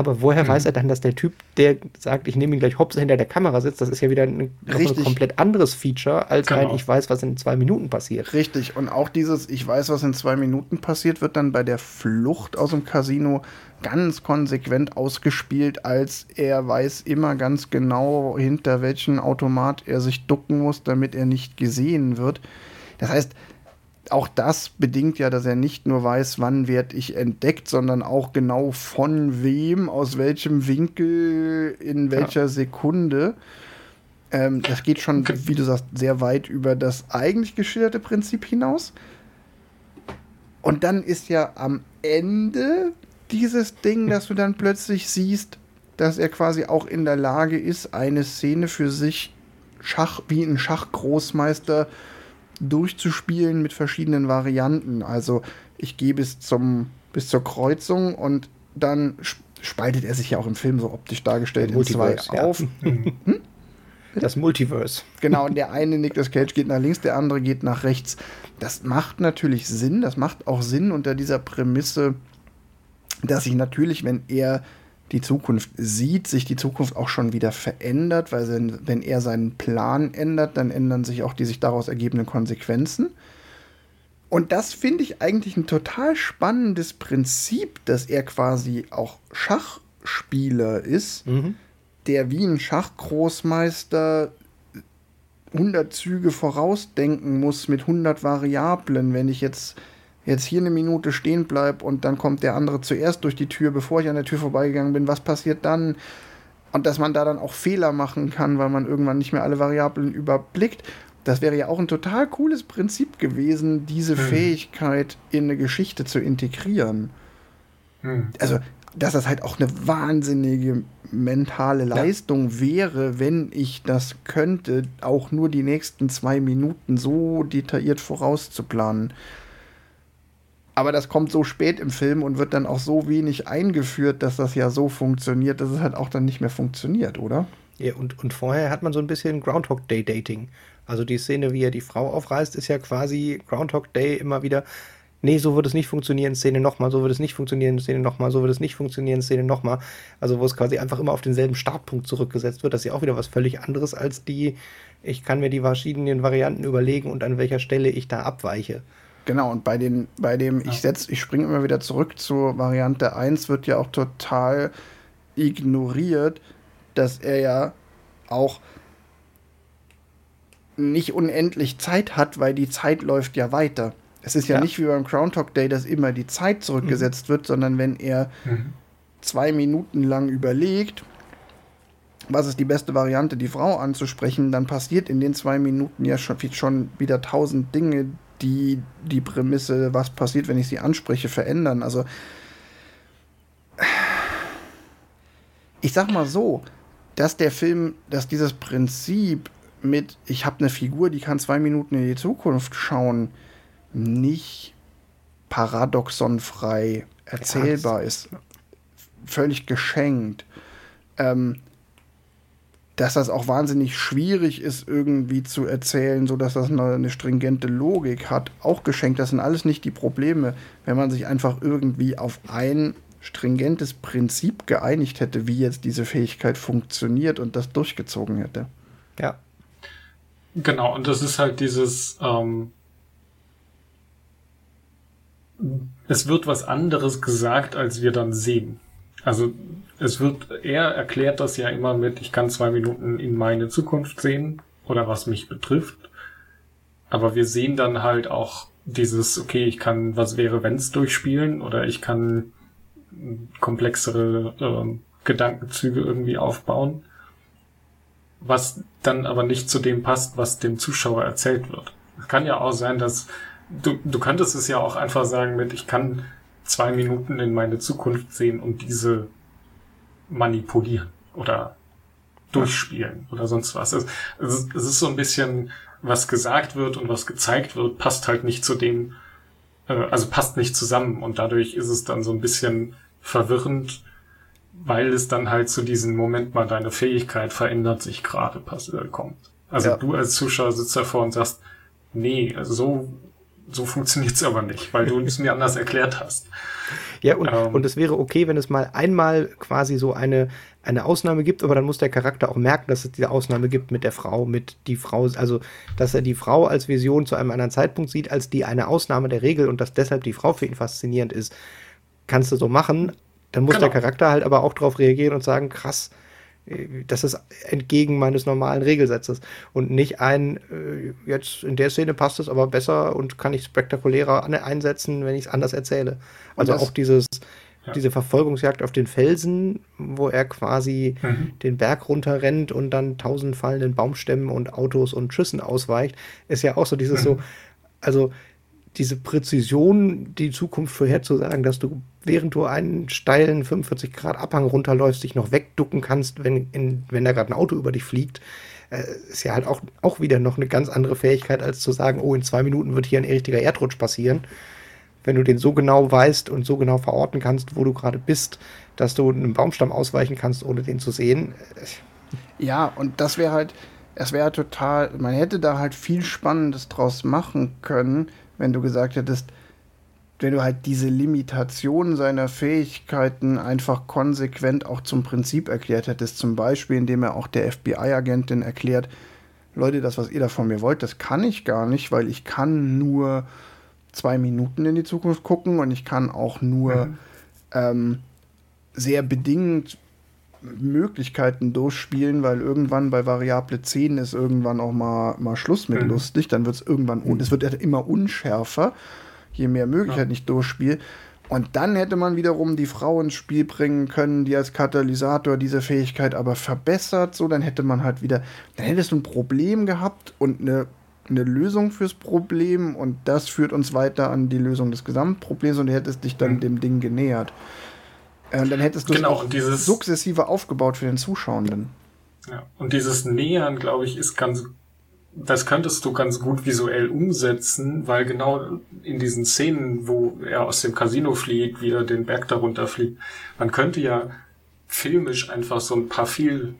Aber woher mhm. weiß er dann, dass der Typ, der sagt, ich nehme ihn gleich hops hinter der Kamera sitzt, das ist ja wieder ein, ein komplett anderes Feature, als genau. ein, ich weiß, was in zwei Minuten passiert. Richtig. Und auch dieses, ich weiß, was in zwei Minuten passiert, wird dann bei der Flucht aus dem Casino ganz konsequent ausgespielt, als er weiß immer ganz genau, hinter welchen Automat er sich ducken muss, damit er nicht gesehen wird. Das heißt, auch das bedingt ja, dass er nicht nur weiß, wann werde ich entdeckt, sondern auch genau von wem, aus welchem Winkel, in welcher ja. Sekunde. Ähm, das geht schon, wie du sagst, sehr weit über das eigentlich geschilderte Prinzip hinaus. Und dann ist ja am Ende dieses Ding, dass du dann plötzlich siehst, dass er quasi auch in der Lage ist, eine Szene für sich Schach, wie ein Schachgroßmeister durchzuspielen mit verschiedenen Varianten. Also ich gehe bis zum bis zur Kreuzung und dann spaltet er sich ja auch im Film so optisch dargestellt in zwei ja. auf. hm? Das Multiverse. Genau, und der eine Nicolas Cage geht nach links, der andere geht nach rechts. Das macht natürlich Sinn, das macht auch Sinn unter dieser Prämisse, dass sich natürlich, wenn er die Zukunft sieht, sich die Zukunft auch schon wieder verändert, weil wenn er seinen Plan ändert, dann ändern sich auch die sich daraus ergebenden Konsequenzen. Und das finde ich eigentlich ein total spannendes Prinzip, dass er quasi auch Schachspieler ist, mhm. der wie ein Schachgroßmeister 100 Züge vorausdenken muss mit 100 Variablen. Wenn ich jetzt, jetzt hier eine Minute stehen bleibe und dann kommt der andere zuerst durch die Tür, bevor ich an der Tür vorbeigegangen bin, was passiert dann? Und dass man da dann auch Fehler machen kann, weil man irgendwann nicht mehr alle Variablen überblickt. Das wäre ja auch ein total cooles Prinzip gewesen, diese hm. Fähigkeit in eine Geschichte zu integrieren. Hm. Also, dass das halt auch eine wahnsinnige mentale Leistung ja. wäre, wenn ich das könnte, auch nur die nächsten zwei Minuten so detailliert vorauszuplanen. Aber das kommt so spät im Film und wird dann auch so wenig eingeführt, dass das ja so funktioniert, dass es halt auch dann nicht mehr funktioniert, oder? Ja, und, und vorher hat man so ein bisschen Groundhog Day Dating. Also die Szene, wie er die Frau aufreißt, ist ja quasi Groundhog Day immer wieder. Nee, so wird es nicht funktionieren, Szene nochmal, so wird es nicht funktionieren, Szene nochmal, so wird es nicht funktionieren, Szene nochmal. Also wo es quasi einfach immer auf denselben Startpunkt zurückgesetzt wird. Das ist ja auch wieder was völlig anderes als die, ich kann mir die verschiedenen Varianten überlegen und an welcher Stelle ich da abweiche. Genau, und bei, den, bei dem, ich setze, ich springe immer wieder zurück zur Variante 1, wird ja auch total ignoriert, dass er ja auch nicht unendlich Zeit hat, weil die Zeit läuft ja weiter. Es ist ja, ja. nicht wie beim Groundhog Day, dass immer die Zeit zurückgesetzt mhm. wird, sondern wenn er mhm. zwei Minuten lang überlegt, was ist die beste Variante, die Frau anzusprechen, dann passiert in den zwei Minuten ja schon, schon wieder tausend Dinge, die die Prämisse, was passiert, wenn ich sie anspreche, verändern. Also ich sag mal so, dass der Film, dass dieses Prinzip mit, ich habe eine Figur, die kann zwei Minuten in die Zukunft schauen, nicht paradoxonfrei erzählbar ja, ist. Völlig geschenkt. Ähm, dass das auch wahnsinnig schwierig ist, irgendwie zu erzählen, sodass das eine, eine, stringente Logik hat, auch geschenkt. Das sind alles nicht die Probleme, wenn man sich einfach irgendwie auf ein stringentes Prinzip geeinigt hätte, wie jetzt diese Fähigkeit funktioniert und das durchgezogen hätte. Ja, Genau, und das ist halt dieses, ähm, es wird was anderes gesagt, als wir dann sehen. Also es wird, er erklärt das ja immer mit, ich kann zwei Minuten in meine Zukunft sehen oder was mich betrifft. Aber wir sehen dann halt auch dieses, okay, ich kann was wäre wenn's durchspielen oder ich kann komplexere äh, Gedankenzüge irgendwie aufbauen was dann aber nicht zu dem passt, was dem Zuschauer erzählt wird. Es kann ja auch sein, dass du, du könntest es ja auch einfach sagen mit, ich kann zwei Minuten in meine Zukunft sehen und diese manipulieren oder durchspielen oder sonst was. Es, es, ist so ein bisschen, was gesagt wird und was gezeigt wird, passt halt nicht zu dem, äh, also passt nicht zusammen und dadurch ist es dann so ein bisschen verwirrend weil es dann halt zu diesem Moment mal deine Fähigkeit verändert sich gerade äh, kommt. Also ja. du als Zuschauer sitzt davor und sagst, nee, also so, so funktioniert's aber nicht, weil du es mir anders erklärt hast. Ja, und, ähm, und es wäre okay, wenn es mal einmal quasi so eine, eine Ausnahme gibt, aber dann muss der Charakter auch merken, dass es diese Ausnahme gibt mit der Frau, mit die Frau, also dass er die Frau als Vision zu einem anderen Zeitpunkt sieht, als die eine Ausnahme der Regel und dass deshalb die Frau für ihn faszinierend ist. Kannst du so machen, dann muss genau. der Charakter halt aber auch darauf reagieren und sagen, krass, das ist entgegen meines normalen Regelsatzes und nicht ein, äh, jetzt in der Szene passt es aber besser und kann ich spektakulärer einsetzen, wenn ich es anders erzähle. Also auch dieses, ja. diese Verfolgungsjagd auf den Felsen, wo er quasi mhm. den Berg runterrennt und dann tausend fallenden Baumstämmen und Autos und Schüssen ausweicht, ist ja auch so dieses mhm. so, also diese Präzision, die Zukunft vorherzusagen, dass du, während du einen steilen 45 Grad Abhang runterläufst, dich noch wegducken kannst, wenn, in, wenn da gerade ein Auto über dich fliegt, äh, ist ja halt auch, auch wieder noch eine ganz andere Fähigkeit, als zu sagen, oh, in zwei Minuten wird hier ein richtiger Erdrutsch passieren. Wenn du den so genau weißt und so genau verorten kannst, wo du gerade bist, dass du einem Baumstamm ausweichen kannst, ohne den zu sehen. Ja, und das wäre halt, es wäre total, man hätte da halt viel Spannendes draus machen können, wenn du gesagt hättest, wenn du halt diese Limitation seiner Fähigkeiten einfach konsequent auch zum Prinzip erklärt hättest, zum Beispiel indem er auch der FBI-Agentin erklärt, Leute, das, was ihr da von mir wollt, das kann ich gar nicht, weil ich kann nur zwei Minuten in die Zukunft gucken und ich kann auch nur mhm. ähm, sehr bedingt Möglichkeiten durchspielen, weil irgendwann bei Variable 10 ist irgendwann auch mal, mal Schluss mit mhm. lustig, dann wird es irgendwann, und es wird immer unschärfer, je mehr Möglichkeiten ja. ich durchspiele. Und dann hätte man wiederum die Frau ins Spiel bringen können, die als Katalysator diese Fähigkeit aber verbessert. So, dann hätte man halt wieder, dann hättest du ein Problem gehabt und eine, eine Lösung fürs Problem und das führt uns weiter an die Lösung des Gesamtproblems und du hättest dich dann mhm. dem Ding genähert. Äh, dann hättest du genau, es auch dieses, sukzessive aufgebaut für den Zuschauenden. Ja, und dieses Nähern, glaube ich, ist ganz, das könntest du ganz gut visuell umsetzen, weil genau in diesen Szenen, wo er aus dem Casino fliegt, wieder den Berg darunter fliegt, man könnte ja filmisch einfach so ein paar Vielgänge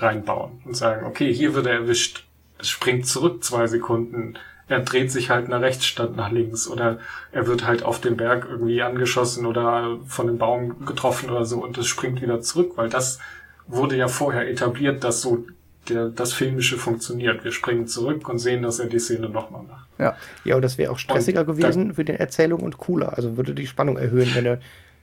reinbauen und sagen, okay, hier wird er erwischt, es springt zurück zwei Sekunden, er dreht sich halt nach rechts statt nach links oder er wird halt auf dem Berg irgendwie angeschossen oder von einem Baum getroffen oder so und es springt wieder zurück, weil das wurde ja vorher etabliert, dass so der, das Filmische funktioniert. Wir springen zurück und sehen, dass er die Szene nochmal macht. Ja, ja, und das wäre auch stressiger und gewesen für die Erzählung und cooler. Also würde die Spannung erhöhen, wenn er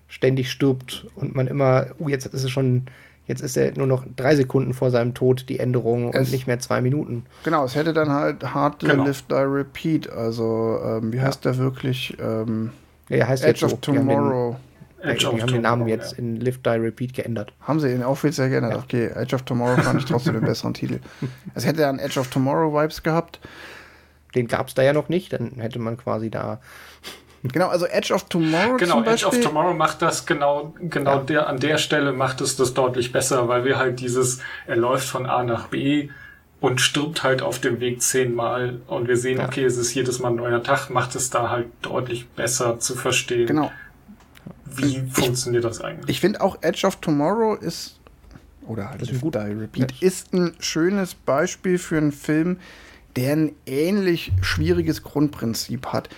ständig stirbt und man immer, uh, jetzt ist es schon Jetzt ist er nur noch drei Sekunden vor seinem Tod die Änderung es, und nicht mehr zwei Minuten. Genau, es hätte dann halt Hard genau. Live Die Repeat. Also, ähm, wie heißt der wirklich? Ähm, ja, heißt Edge of so. Tomorrow. Die Edge haben den Namen jetzt in Live Die Repeat geändert. Haben sie ihn offiziell geändert? Ja. Okay, Edge of Tomorrow fand ich trotzdem den besseren Titel. Es hätte dann Edge of Tomorrow Vibes gehabt. Den gab es da ja noch nicht, dann hätte man quasi da Genau, also Edge of Tomorrow. Genau, Edge of Tomorrow macht das genau, genau ja. der, an der Stelle macht es das deutlich besser, weil wir halt dieses, er läuft von A nach B und stirbt halt auf dem Weg zehnmal und wir sehen, ja. okay, es ist jedes Mal ein neuer Tag, macht es da halt deutlich besser zu verstehen. Genau. Wie ich, funktioniert das eigentlich? Ich finde auch Edge of Tomorrow ist, oder halt Live Die Repeat, ja. ist ein schönes Beispiel für einen Film, der ein ähnlich schwieriges Grundprinzip hat.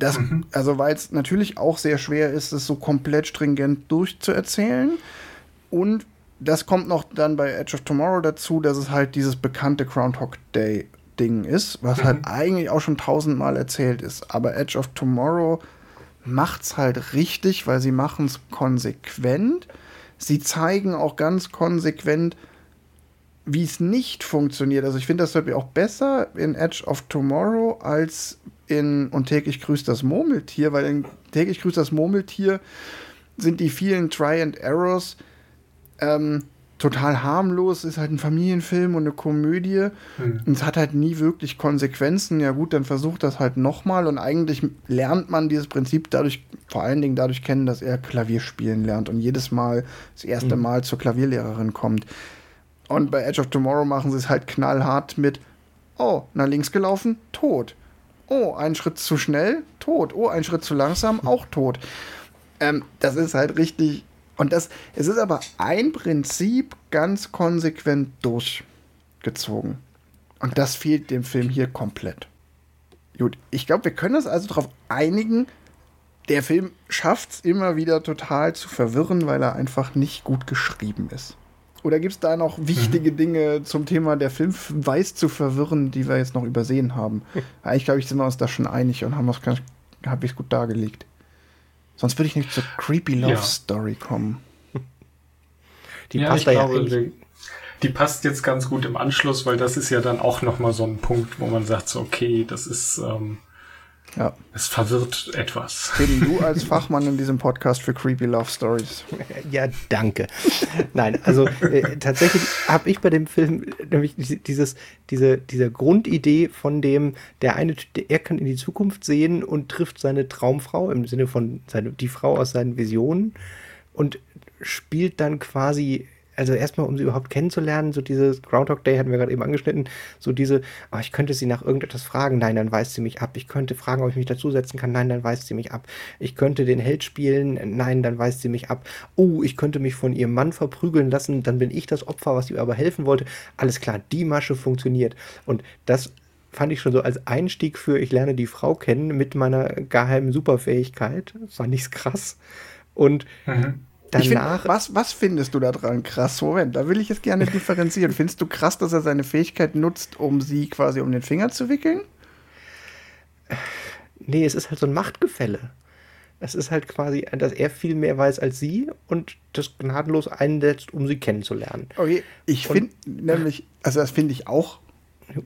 Das, mhm. Also, weil es natürlich auch sehr schwer ist, es so komplett stringent durchzuerzählen. Und das kommt noch dann bei Edge of Tomorrow dazu, dass es halt dieses bekannte Groundhog Day Ding ist, was mhm. halt eigentlich auch schon tausendmal erzählt ist. Aber Edge of Tomorrow macht's halt richtig, weil sie machen es konsequent. Sie zeigen auch ganz konsequent, wie es nicht funktioniert. Also ich finde das auch besser in Edge of Tomorrow als in Und täglich grüßt das Murmeltier, weil in täglich grüßt das Murmeltier sind die vielen Try and Errors ähm, total harmlos, ist halt ein Familienfilm und eine Komödie. Hm. Und es hat halt nie wirklich Konsequenzen. Ja gut, dann versucht das halt nochmal und eigentlich lernt man dieses Prinzip dadurch, vor allen Dingen dadurch kennen, dass er Klavier spielen lernt und jedes Mal das erste hm. Mal zur Klavierlehrerin kommt. Und bei Edge of Tomorrow machen sie es halt knallhart mit, oh, nach links gelaufen, tot. Oh, ein Schritt zu schnell, tot. Oh, ein Schritt zu langsam, auch tot. Ähm, das ist halt richtig. Und das, es ist aber ein Prinzip ganz konsequent durchgezogen. Und das fehlt dem Film hier komplett. Gut, ich glaube, wir können uns also darauf einigen, der Film schafft es immer wieder total zu verwirren, weil er einfach nicht gut geschrieben ist. Oder gibt es da noch wichtige mhm. Dinge zum Thema der Film weiß zu verwirren, die wir jetzt noch übersehen haben? Eigentlich glaube ich, sind wir uns da schon einig und haben es habe ich gut dargelegt. Sonst würde ich nicht zur Creepy Love ja. Story kommen. Die ja, passt da glaube, ja die, die passt jetzt ganz gut im Anschluss, weil das ist ja dann auch noch mal so ein Punkt, wo man sagt so okay, das ist ähm, ja. Es verwirrt etwas. Tim, du als Fachmann in diesem Podcast für Creepy Love Stories. Ja, danke. Nein, also äh, tatsächlich habe ich bei dem Film nämlich dieses, diese, diese Grundidee von dem, der eine, er kann in die Zukunft sehen und trifft seine Traumfrau im Sinne von seine, die Frau aus seinen Visionen und spielt dann quasi also erstmal, um sie überhaupt kennenzulernen, so dieses Groundhog Day hatten wir gerade eben angeschnitten, so diese, oh, ich könnte sie nach irgendetwas fragen, nein, dann weist sie mich ab. Ich könnte fragen, ob ich mich dazusetzen kann, nein, dann weist sie mich ab. Ich könnte den Held spielen, nein, dann weist sie mich ab. Oh, ich könnte mich von ihrem Mann verprügeln lassen, dann bin ich das Opfer, was ihr aber helfen wollte. Alles klar, die Masche funktioniert. Und das fand ich schon so als Einstieg für ich lerne die Frau kennen mit meiner geheimen Superfähigkeit. Fand ich's krass. Und mhm. Danach. Find, was, was findest du da dran krass? Moment, da will ich es gerne differenzieren. Findest du krass, dass er seine Fähigkeit nutzt, um sie quasi um den Finger zu wickeln? Nee, es ist halt so ein Machtgefälle. Es ist halt quasi, dass er viel mehr weiß als sie und das gnadenlos einsetzt, um sie kennenzulernen. Okay, ich finde nämlich, also das finde ich auch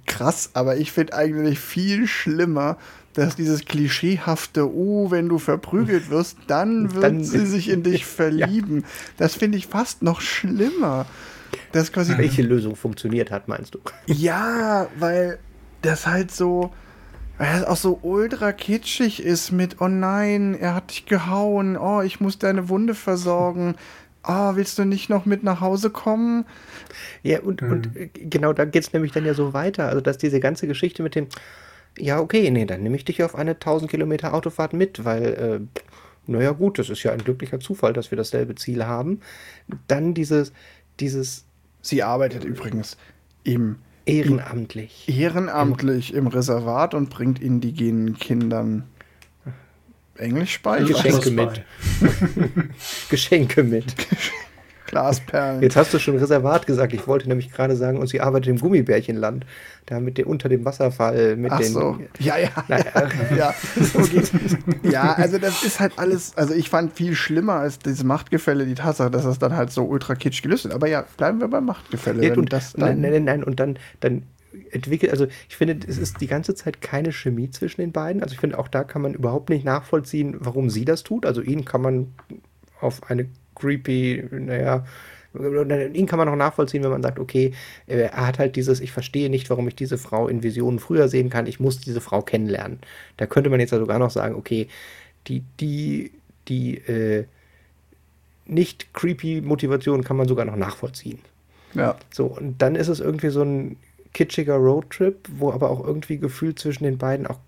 krass, aber ich finde eigentlich viel schlimmer, dass dieses klischeehafte, oh, wenn du verprügelt wirst, dann wird dann sie sich in dich verlieben. Ja. Das finde ich fast noch schlimmer. Das quasi Welche Lösung funktioniert hat, meinst du? Ja, weil das halt so, weil es auch so ultra kitschig ist mit, oh nein, er hat dich gehauen, oh, ich muss deine Wunde versorgen oh, willst du nicht noch mit nach Hause kommen? Ja, und, mhm. und äh, genau da geht es nämlich dann ja so weiter. Also, dass diese ganze Geschichte mit dem, ja, okay, nee, dann nehme ich dich auf eine 1000 Kilometer Autofahrt mit, weil, äh, naja, gut, das ist ja ein glücklicher Zufall, dass wir dasselbe Ziel haben. Dann dieses, dieses. Sie arbeitet übrigens im. Ehrenamtlich. Ehrenamtlich im Reservat und bringt indigenen Kindern Englisch bei? Geschenke mit. Geschenke mit. Glasperlen. Jetzt hast du schon Reservat gesagt. Ich wollte nämlich gerade sagen, und sie arbeitet im Gummibärchenland. Da mit dem, unter dem Wasserfall. Mit Ach den, so. Ja, ja. Naja. ja. Okay. ja, also das ist halt alles, also ich fand viel schlimmer als dieses Machtgefälle die Tatsache, dass das dann halt so ultra kitsch gelöst ist. Aber ja, bleiben wir beim Machtgefälle. Ja, und, das dann nein, nein, nein, und dann, dann entwickelt, also ich finde, es ist die ganze Zeit keine Chemie zwischen den beiden. Also ich finde, auch da kann man überhaupt nicht nachvollziehen, warum sie das tut. Also ihn kann man auf eine creepy, naja, ihn kann man auch nachvollziehen, wenn man sagt, okay, er hat halt dieses, ich verstehe nicht, warum ich diese Frau in Visionen früher sehen kann, ich muss diese Frau kennenlernen. Da könnte man jetzt ja sogar noch sagen, okay, die, die, die, äh, nicht creepy Motivation kann man sogar noch nachvollziehen. Ja. So, und dann ist es irgendwie so ein kitschiger Roadtrip, wo aber auch irgendwie gefühlt zwischen den beiden auch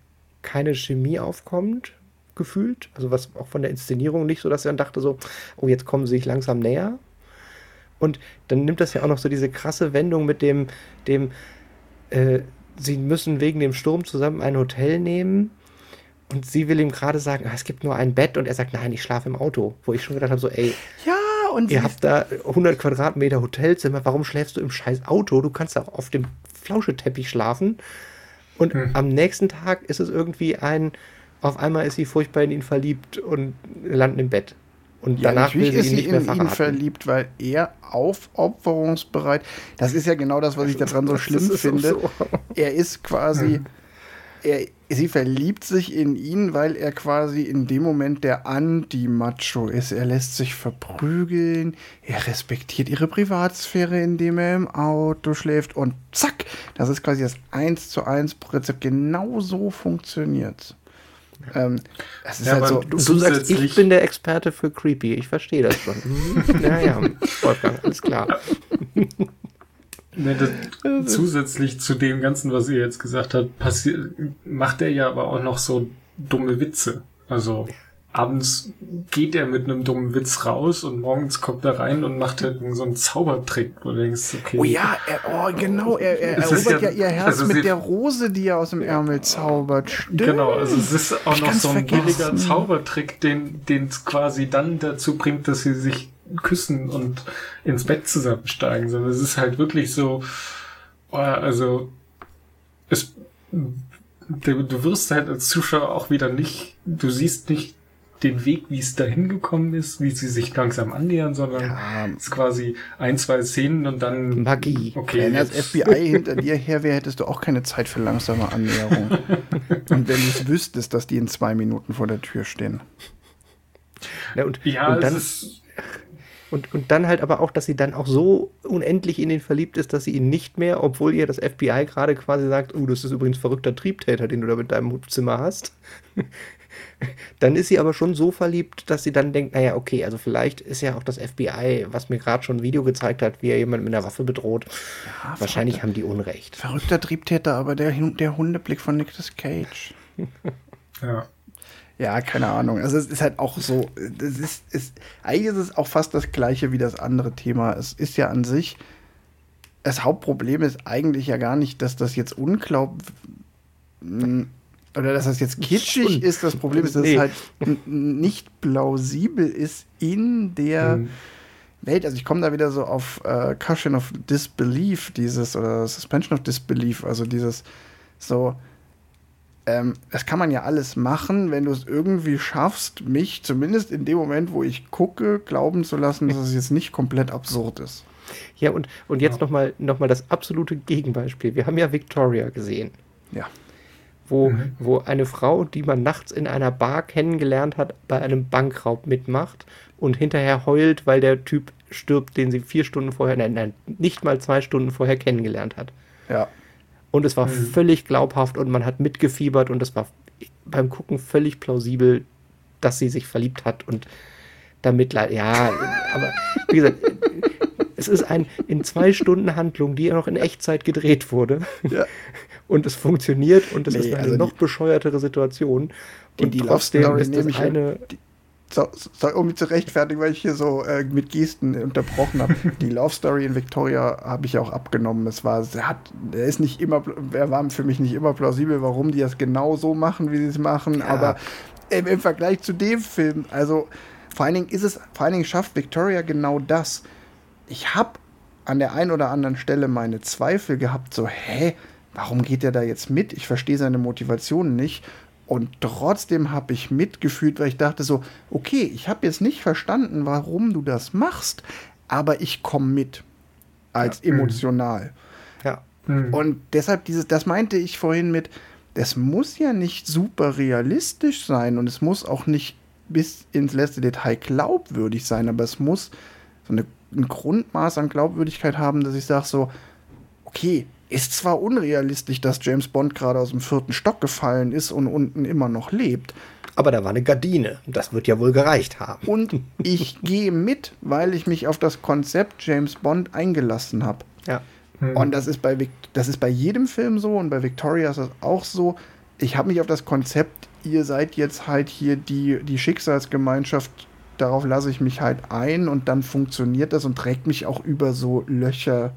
keine Chemie aufkommt, gefühlt. Also was auch von der Inszenierung nicht so, dass er dann dachte so, oh, jetzt kommen sie sich langsam näher. Und dann nimmt das ja auch noch so diese krasse Wendung mit dem, dem, äh, sie müssen wegen dem Sturm zusammen ein Hotel nehmen. Und sie will ihm gerade sagen, ah, es gibt nur ein Bett. Und er sagt, nein, ich schlafe im Auto. Wo ich schon gedacht habe, so, ey, ja, und ihr habt da 100 Quadratmeter Hotelzimmer. Warum schläfst du im scheiß Auto? Du kannst auch auf dem Flauscheteppich schlafen. Und hm. am nächsten Tag ist es irgendwie ein, auf einmal ist sie furchtbar in ihn verliebt und landen im Bett. Und ja, danach will sie ist ihn nicht mehr in ihn verliebt, weil er aufopferungsbereit. Das ist ja genau das, was ich daran so schlimm finde. So. Er ist quasi, hm er, sie verliebt sich in ihn, weil er quasi in dem Moment der Anti-Macho ist. Er lässt sich verprügeln, er respektiert ihre Privatsphäre, indem er im Auto schläft und zack, das ist quasi das 1 zu 1 Rezept. Genau so funktioniert ähm, das ist ja, halt so, du, du sagst, ich bin der Experte für Creepy. Ich verstehe das schon. naja, Wolfgang, alles klar. Ne, das, zusätzlich zu dem Ganzen, was ihr jetzt gesagt habt, passiert, macht er ja aber auch noch so dumme Witze. Also abends geht er mit einem dummen Witz raus und morgens kommt er rein und macht halt so einen Zaubertrick, wo du denkst, okay. Oh ja, er, oh genau, er, er erobert ja, ja, ihr Herz also mit der Rose, die er aus dem Ärmel zaubert. Stimmt. Genau, also es ist auch noch so ein vergessen. billiger Zaubertrick, den es quasi dann dazu bringt, dass sie sich küssen und ins Bett zusammensteigen, sondern es ist halt wirklich so, oh, also es, du wirst halt als Zuschauer auch wieder nicht, du siehst nicht den Weg, wie es dahin gekommen ist, wie sie sich langsam annähern, sondern ja. es ist quasi ein, zwei Szenen und dann Magie. Okay, wenn das FBI hinter dir her wäre, hättest du auch keine Zeit für langsame Annäherung. und wenn du es wüsstest, dass die in zwei Minuten vor der Tür stehen. Ja, und, ja, und dann, ist, und, und dann halt aber auch, dass sie dann auch so unendlich in ihn verliebt ist, dass sie ihn nicht mehr, obwohl ihr das FBI gerade quasi sagt, oh, das ist übrigens verrückter Triebtäter, den du da mit deinem Zimmer hast, Dann ist sie aber schon so verliebt, dass sie dann denkt, naja, okay, also vielleicht ist ja auch das FBI, was mir gerade schon ein Video gezeigt hat, wie er jemand mit einer Waffe bedroht. Ja, Wahrscheinlich haben die Unrecht. Verrückter Triebtäter, aber der, der Hundeblick von Nicolas Cage. ja. Ja, keine Ahnung. Also es ist halt auch so, das ist, ist, eigentlich ist es auch fast das gleiche wie das andere Thema. Es ist ja an sich, das Hauptproblem ist eigentlich ja gar nicht, dass das jetzt unglaublich oder dass das jetzt kitschig ist. Das Problem ist, dass nee. es halt nicht plausibel ist in der mhm. Welt. Also ich komme da wieder so auf äh, Cushion of Disbelief, dieses oder Suspension of Disbelief, also dieses so ähm, das kann man ja alles machen, wenn du es irgendwie schaffst, mich zumindest in dem Moment, wo ich gucke, glauben zu lassen, dass es jetzt nicht komplett absurd ist. Ja, und, und jetzt ja. nochmal noch mal das absolute Gegenbeispiel. Wir haben ja Victoria gesehen. Ja. Wo, mhm. wo eine Frau, die man nachts in einer Bar kennengelernt hat, bei einem Bankraub mitmacht und hinterher heult, weil der Typ stirbt, den sie vier Stunden vorher, nein, nein, nicht mal zwei Stunden vorher kennengelernt hat. Ja. Und es war mhm. völlig glaubhaft und man hat mitgefiebert und es war beim Gucken völlig plausibel, dass sie sich verliebt hat und damit, ja, aber wie gesagt, es ist ein in zwei Stunden Handlung, die ja noch in Echtzeit gedreht wurde. Ja. Und es funktioniert und es nee, ist eine also noch bescheuertere Situation. Und die trotzdem ist das eine. Die, so, so, um mich zu rechtfertigen, weil ich hier so äh, mit Gesten unterbrochen habe. die Love Story in Victoria habe ich auch abgenommen. Es war, er hat, er ist nicht immer, er war für mich nicht immer plausibel, warum die das genau so machen, wie sie es machen. Ja. Aber im, im, Vergleich zu dem Film, also vor allen Dingen ist es, vor allen Dingen schafft Victoria genau das. Ich habe an der einen oder anderen Stelle meine Zweifel gehabt, so, hä, warum geht er da jetzt mit? Ich verstehe seine Motivation nicht. Und trotzdem habe ich mitgefühlt, weil ich dachte so, okay, ich habe jetzt nicht verstanden, warum du das machst, aber ich komme mit als ja. emotional. Ja. Mhm. Und deshalb dieses, das meinte ich vorhin mit, das muss ja nicht super realistisch sein und es muss auch nicht bis ins letzte Detail glaubwürdig sein, aber es muss so eine, ein Grundmaß an Glaubwürdigkeit haben, dass ich sage so, okay, ist zwar unrealistisch, dass James Bond gerade aus dem vierten Stock gefallen ist und unten immer noch lebt. Aber da war eine Gardine. Das wird ja wohl gereicht haben. Und ich gehe mit, weil ich mich auf das Konzept James Bond eingelassen habe. Ja. Mhm. Und das ist, bei, das ist bei jedem Film so und bei Victoria ist das auch so. Ich habe mich auf das Konzept, ihr seid jetzt halt hier die, die Schicksalsgemeinschaft, darauf lasse ich mich halt ein und dann funktioniert das und trägt mich auch über so Löcher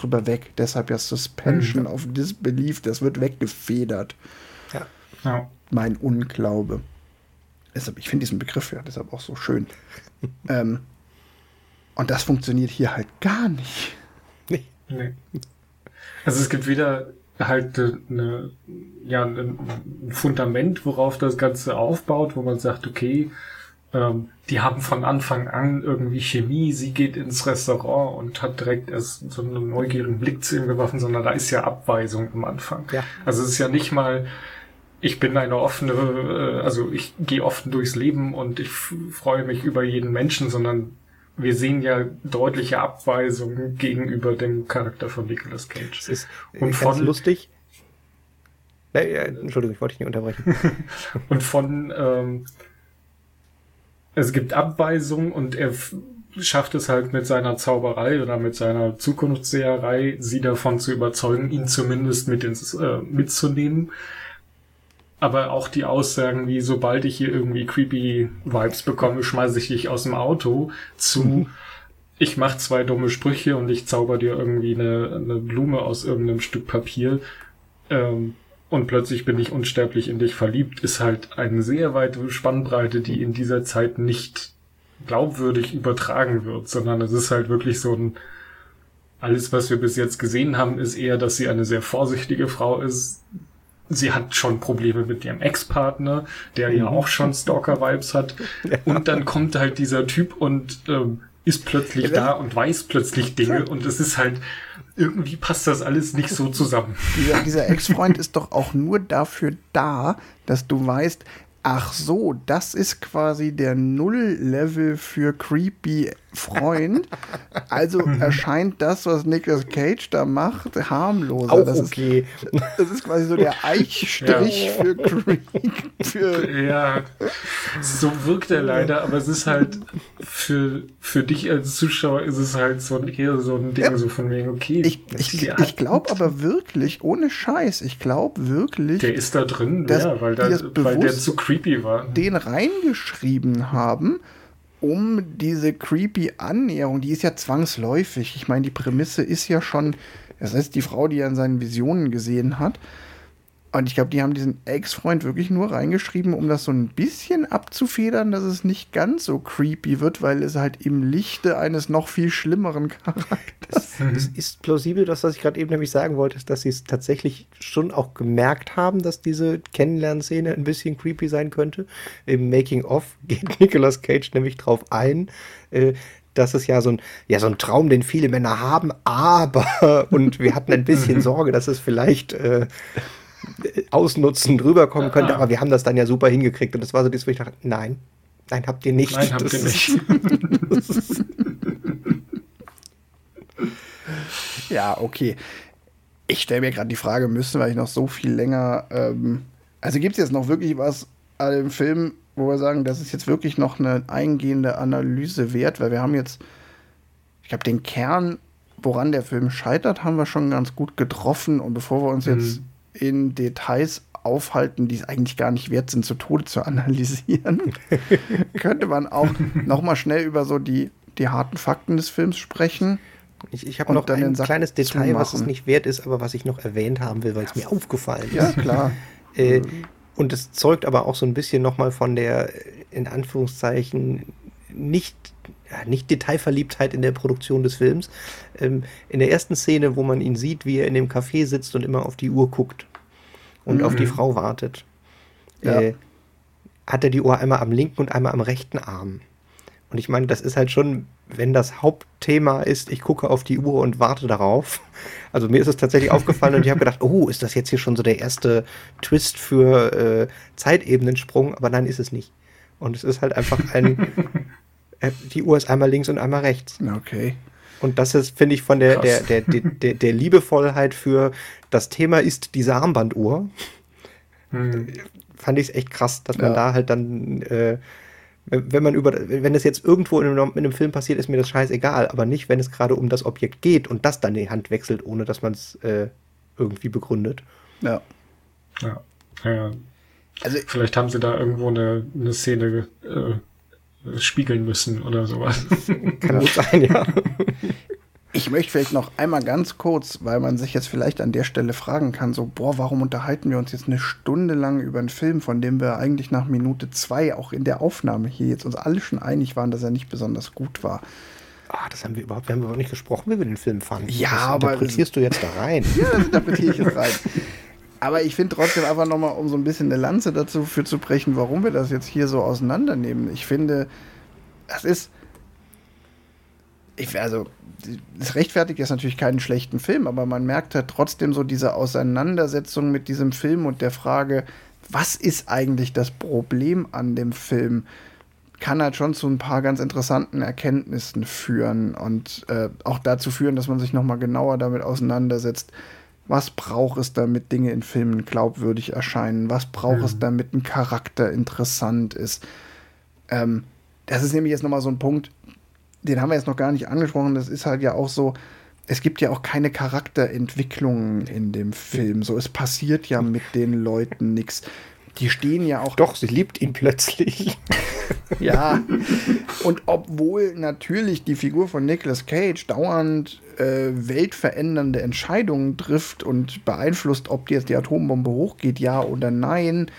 drüber weg. Deshalb ja Suspension mhm. of Disbelief, das wird weggefedert. Ja. ja. Mein Unglaube. Deshalb, ich finde diesen Begriff ja deshalb auch so schön. ähm, und das funktioniert hier halt gar nicht. Nee. nee. Also es gibt wieder halt eine, ja, ein Fundament, worauf das Ganze aufbaut, wo man sagt, okay, die haben von Anfang an irgendwie Chemie. Sie geht ins Restaurant und hat direkt erst so einen neugierigen Blick zu ihm geworfen, sondern da ist ja Abweisung am Anfang. Ja. Also es ist ja nicht mal, ich bin eine offene, äh, also ich gehe offen durchs Leben und ich freue mich über jeden Menschen, sondern wir sehen ja deutliche Abweisungen gegenüber dem Charakter von Nicolas Cage. Das ist und von lustig. Ja, Entschuldigung, ich wollte dich nicht unterbrechen. und von ähm, es gibt Abweisungen und er schafft es halt mit seiner Zauberei oder mit seiner Zukunftsseherei, sie davon zu überzeugen, ihn zumindest mit ins, äh, mitzunehmen. Aber auch die Aussagen wie, sobald ich hier irgendwie creepy Vibes bekomme, schmeiße ich dich aus dem Auto zu, mhm. ich mach zwei dumme Sprüche und ich zauber dir irgendwie eine, eine Blume aus irgendeinem Stück Papier. Ähm, und plötzlich bin ich unsterblich in dich verliebt, ist halt eine sehr weite Spannbreite, die in dieser Zeit nicht glaubwürdig übertragen wird, sondern es ist halt wirklich so ein, alles, was wir bis jetzt gesehen haben, ist eher, dass sie eine sehr vorsichtige Frau ist. Sie hat schon Probleme mit ihrem Ex-Partner, der ja mhm. auch schon Stalker-Vibes hat. Und dann kommt halt dieser Typ und ähm, ist plötzlich da und weiß plötzlich Dinge und es ist halt, irgendwie passt das alles nicht so zusammen. Dieser, dieser Ex-Freund ist doch auch nur dafür da, dass du weißt, ach so, das ist quasi der Null-Level für creepy Freund. Also erscheint das, was Nicolas Cage da macht, harmloser. Auch das okay. Ist, das ist quasi so der Eichstrich ja. für Creed. Für ja, so wirkt er leider, aber es ist halt für, für dich als Zuschauer ist es halt so, eher so ein Ding, ja. so von wegen, okay. Ich, ich, ich glaube aber wirklich, ohne Scheiß, ich glaube wirklich. Der ist da drin, ja, weil, da, weil der zu creepy war. Den reingeschrieben haben um diese creepy Annäherung, die ist ja zwangsläufig. Ich meine, die Prämisse ist ja schon, das ist die Frau, die er in seinen Visionen gesehen hat. Und ich glaube, die haben diesen Ex-Freund wirklich nur reingeschrieben, um das so ein bisschen abzufedern, dass es nicht ganz so creepy wird, weil es halt im Lichte eines noch viel schlimmeren Charakters. Es ist plausibel, das, was ich gerade eben nämlich sagen wollte, ist, dass sie es tatsächlich schon auch gemerkt haben, dass diese Kennenlernszene ein bisschen creepy sein könnte. Im Making-of geht Nicolas Cage nämlich drauf ein, äh, das ist ja so ein, ja so ein Traum, den viele Männer haben, aber und wir hatten ein bisschen Sorge, dass es vielleicht äh, ausnutzen drüber kommen könnte, aber wir haben das dann ja super hingekriegt. Und das war so das, wo ich dachte, nein, nein, habt ihr nicht. Nein, habt das ihr nicht. ja, okay. Ich stelle mir gerade die Frage, müsste, weil ich noch so viel länger. Ähm, also gibt es jetzt noch wirklich was an dem Film, wo wir sagen, das ist jetzt wirklich noch eine eingehende Analyse wert, weil wir haben jetzt, ich glaube, den Kern, woran der Film scheitert, haben wir schon ganz gut getroffen. Und bevor wir uns mhm. jetzt in Details aufhalten, die es eigentlich gar nicht wert sind, zu Tode zu analysieren, könnte man auch noch mal schnell über so die, die harten Fakten des Films sprechen. Ich, ich habe noch ein kleines Detail, was es nicht wert ist, aber was ich noch erwähnt haben will, weil es mir aufgefallen ist. Ja, klar. äh, und es zeugt aber auch so ein bisschen noch mal von der, in Anführungszeichen, nicht nicht Detailverliebtheit in der Produktion des Films. Ähm, in der ersten Szene, wo man ihn sieht, wie er in dem Café sitzt und immer auf die Uhr guckt und mhm. auf die Frau wartet, ja. äh, hat er die Uhr einmal am linken und einmal am rechten Arm. Und ich meine, das ist halt schon, wenn das Hauptthema ist, ich gucke auf die Uhr und warte darauf. Also mir ist es tatsächlich aufgefallen und ich habe gedacht, oh, ist das jetzt hier schon so der erste Twist für äh, Zeitebenensprung? Aber nein, ist es nicht. Und es ist halt einfach ein die Uhr ist einmal links und einmal rechts. Okay. Und das ist, finde ich, von der, der, der, der, der, Liebevollheit für das Thema ist diese Armbanduhr. Hm. Fand ich es echt krass, dass man ja. da halt dann, äh, wenn man über, wenn es jetzt irgendwo in einem, in einem, Film passiert, ist mir das scheißegal, aber nicht, wenn es gerade um das Objekt geht und das dann die Hand wechselt, ohne dass man es äh, irgendwie begründet. Ja. Ja. ja. Also, Vielleicht haben sie da irgendwo eine, eine Szene äh, spiegeln müssen oder sowas. Kann gut sein, ja. Ich möchte vielleicht noch einmal ganz kurz, weil man sich jetzt vielleicht an der Stelle fragen kann, so, boah, warum unterhalten wir uns jetzt eine Stunde lang über einen Film, von dem wir eigentlich nach Minute zwei auch in der Aufnahme hier jetzt uns alle schon einig waren, dass er nicht besonders gut war. Ah, das haben wir überhaupt, wir haben überhaupt nicht gesprochen, wie wir den Film fanden. Ja, das aber. Interpretierst du jetzt da rein? ja, das interpretiere ich jetzt rein. Aber ich finde trotzdem einfach nochmal, um so ein bisschen eine Lanze dazu für zu brechen, warum wir das jetzt hier so auseinandernehmen. Ich finde, das ist. Ich, also, es rechtfertigt jetzt natürlich keinen schlechten Film, aber man merkt halt trotzdem so diese Auseinandersetzung mit diesem Film und der Frage, was ist eigentlich das Problem an dem Film? kann halt schon zu ein paar ganz interessanten Erkenntnissen führen und äh, auch dazu führen, dass man sich noch mal genauer damit auseinandersetzt, was braucht es, damit Dinge in Filmen glaubwürdig erscheinen? Was braucht mhm. es, damit ein Charakter interessant ist? Ähm, das ist nämlich jetzt nochmal so ein Punkt, den haben wir jetzt noch gar nicht angesprochen. Das ist halt ja auch so, es gibt ja auch keine Charakterentwicklungen in dem Film. So, es passiert ja mit den Leuten nichts. Die stehen ja auch. Doch, sie liebt ihn plötzlich. ja. Und obwohl natürlich die Figur von Nicolas Cage dauernd äh, weltverändernde Entscheidungen trifft und beeinflusst, ob jetzt die Atombombe hochgeht, ja oder nein,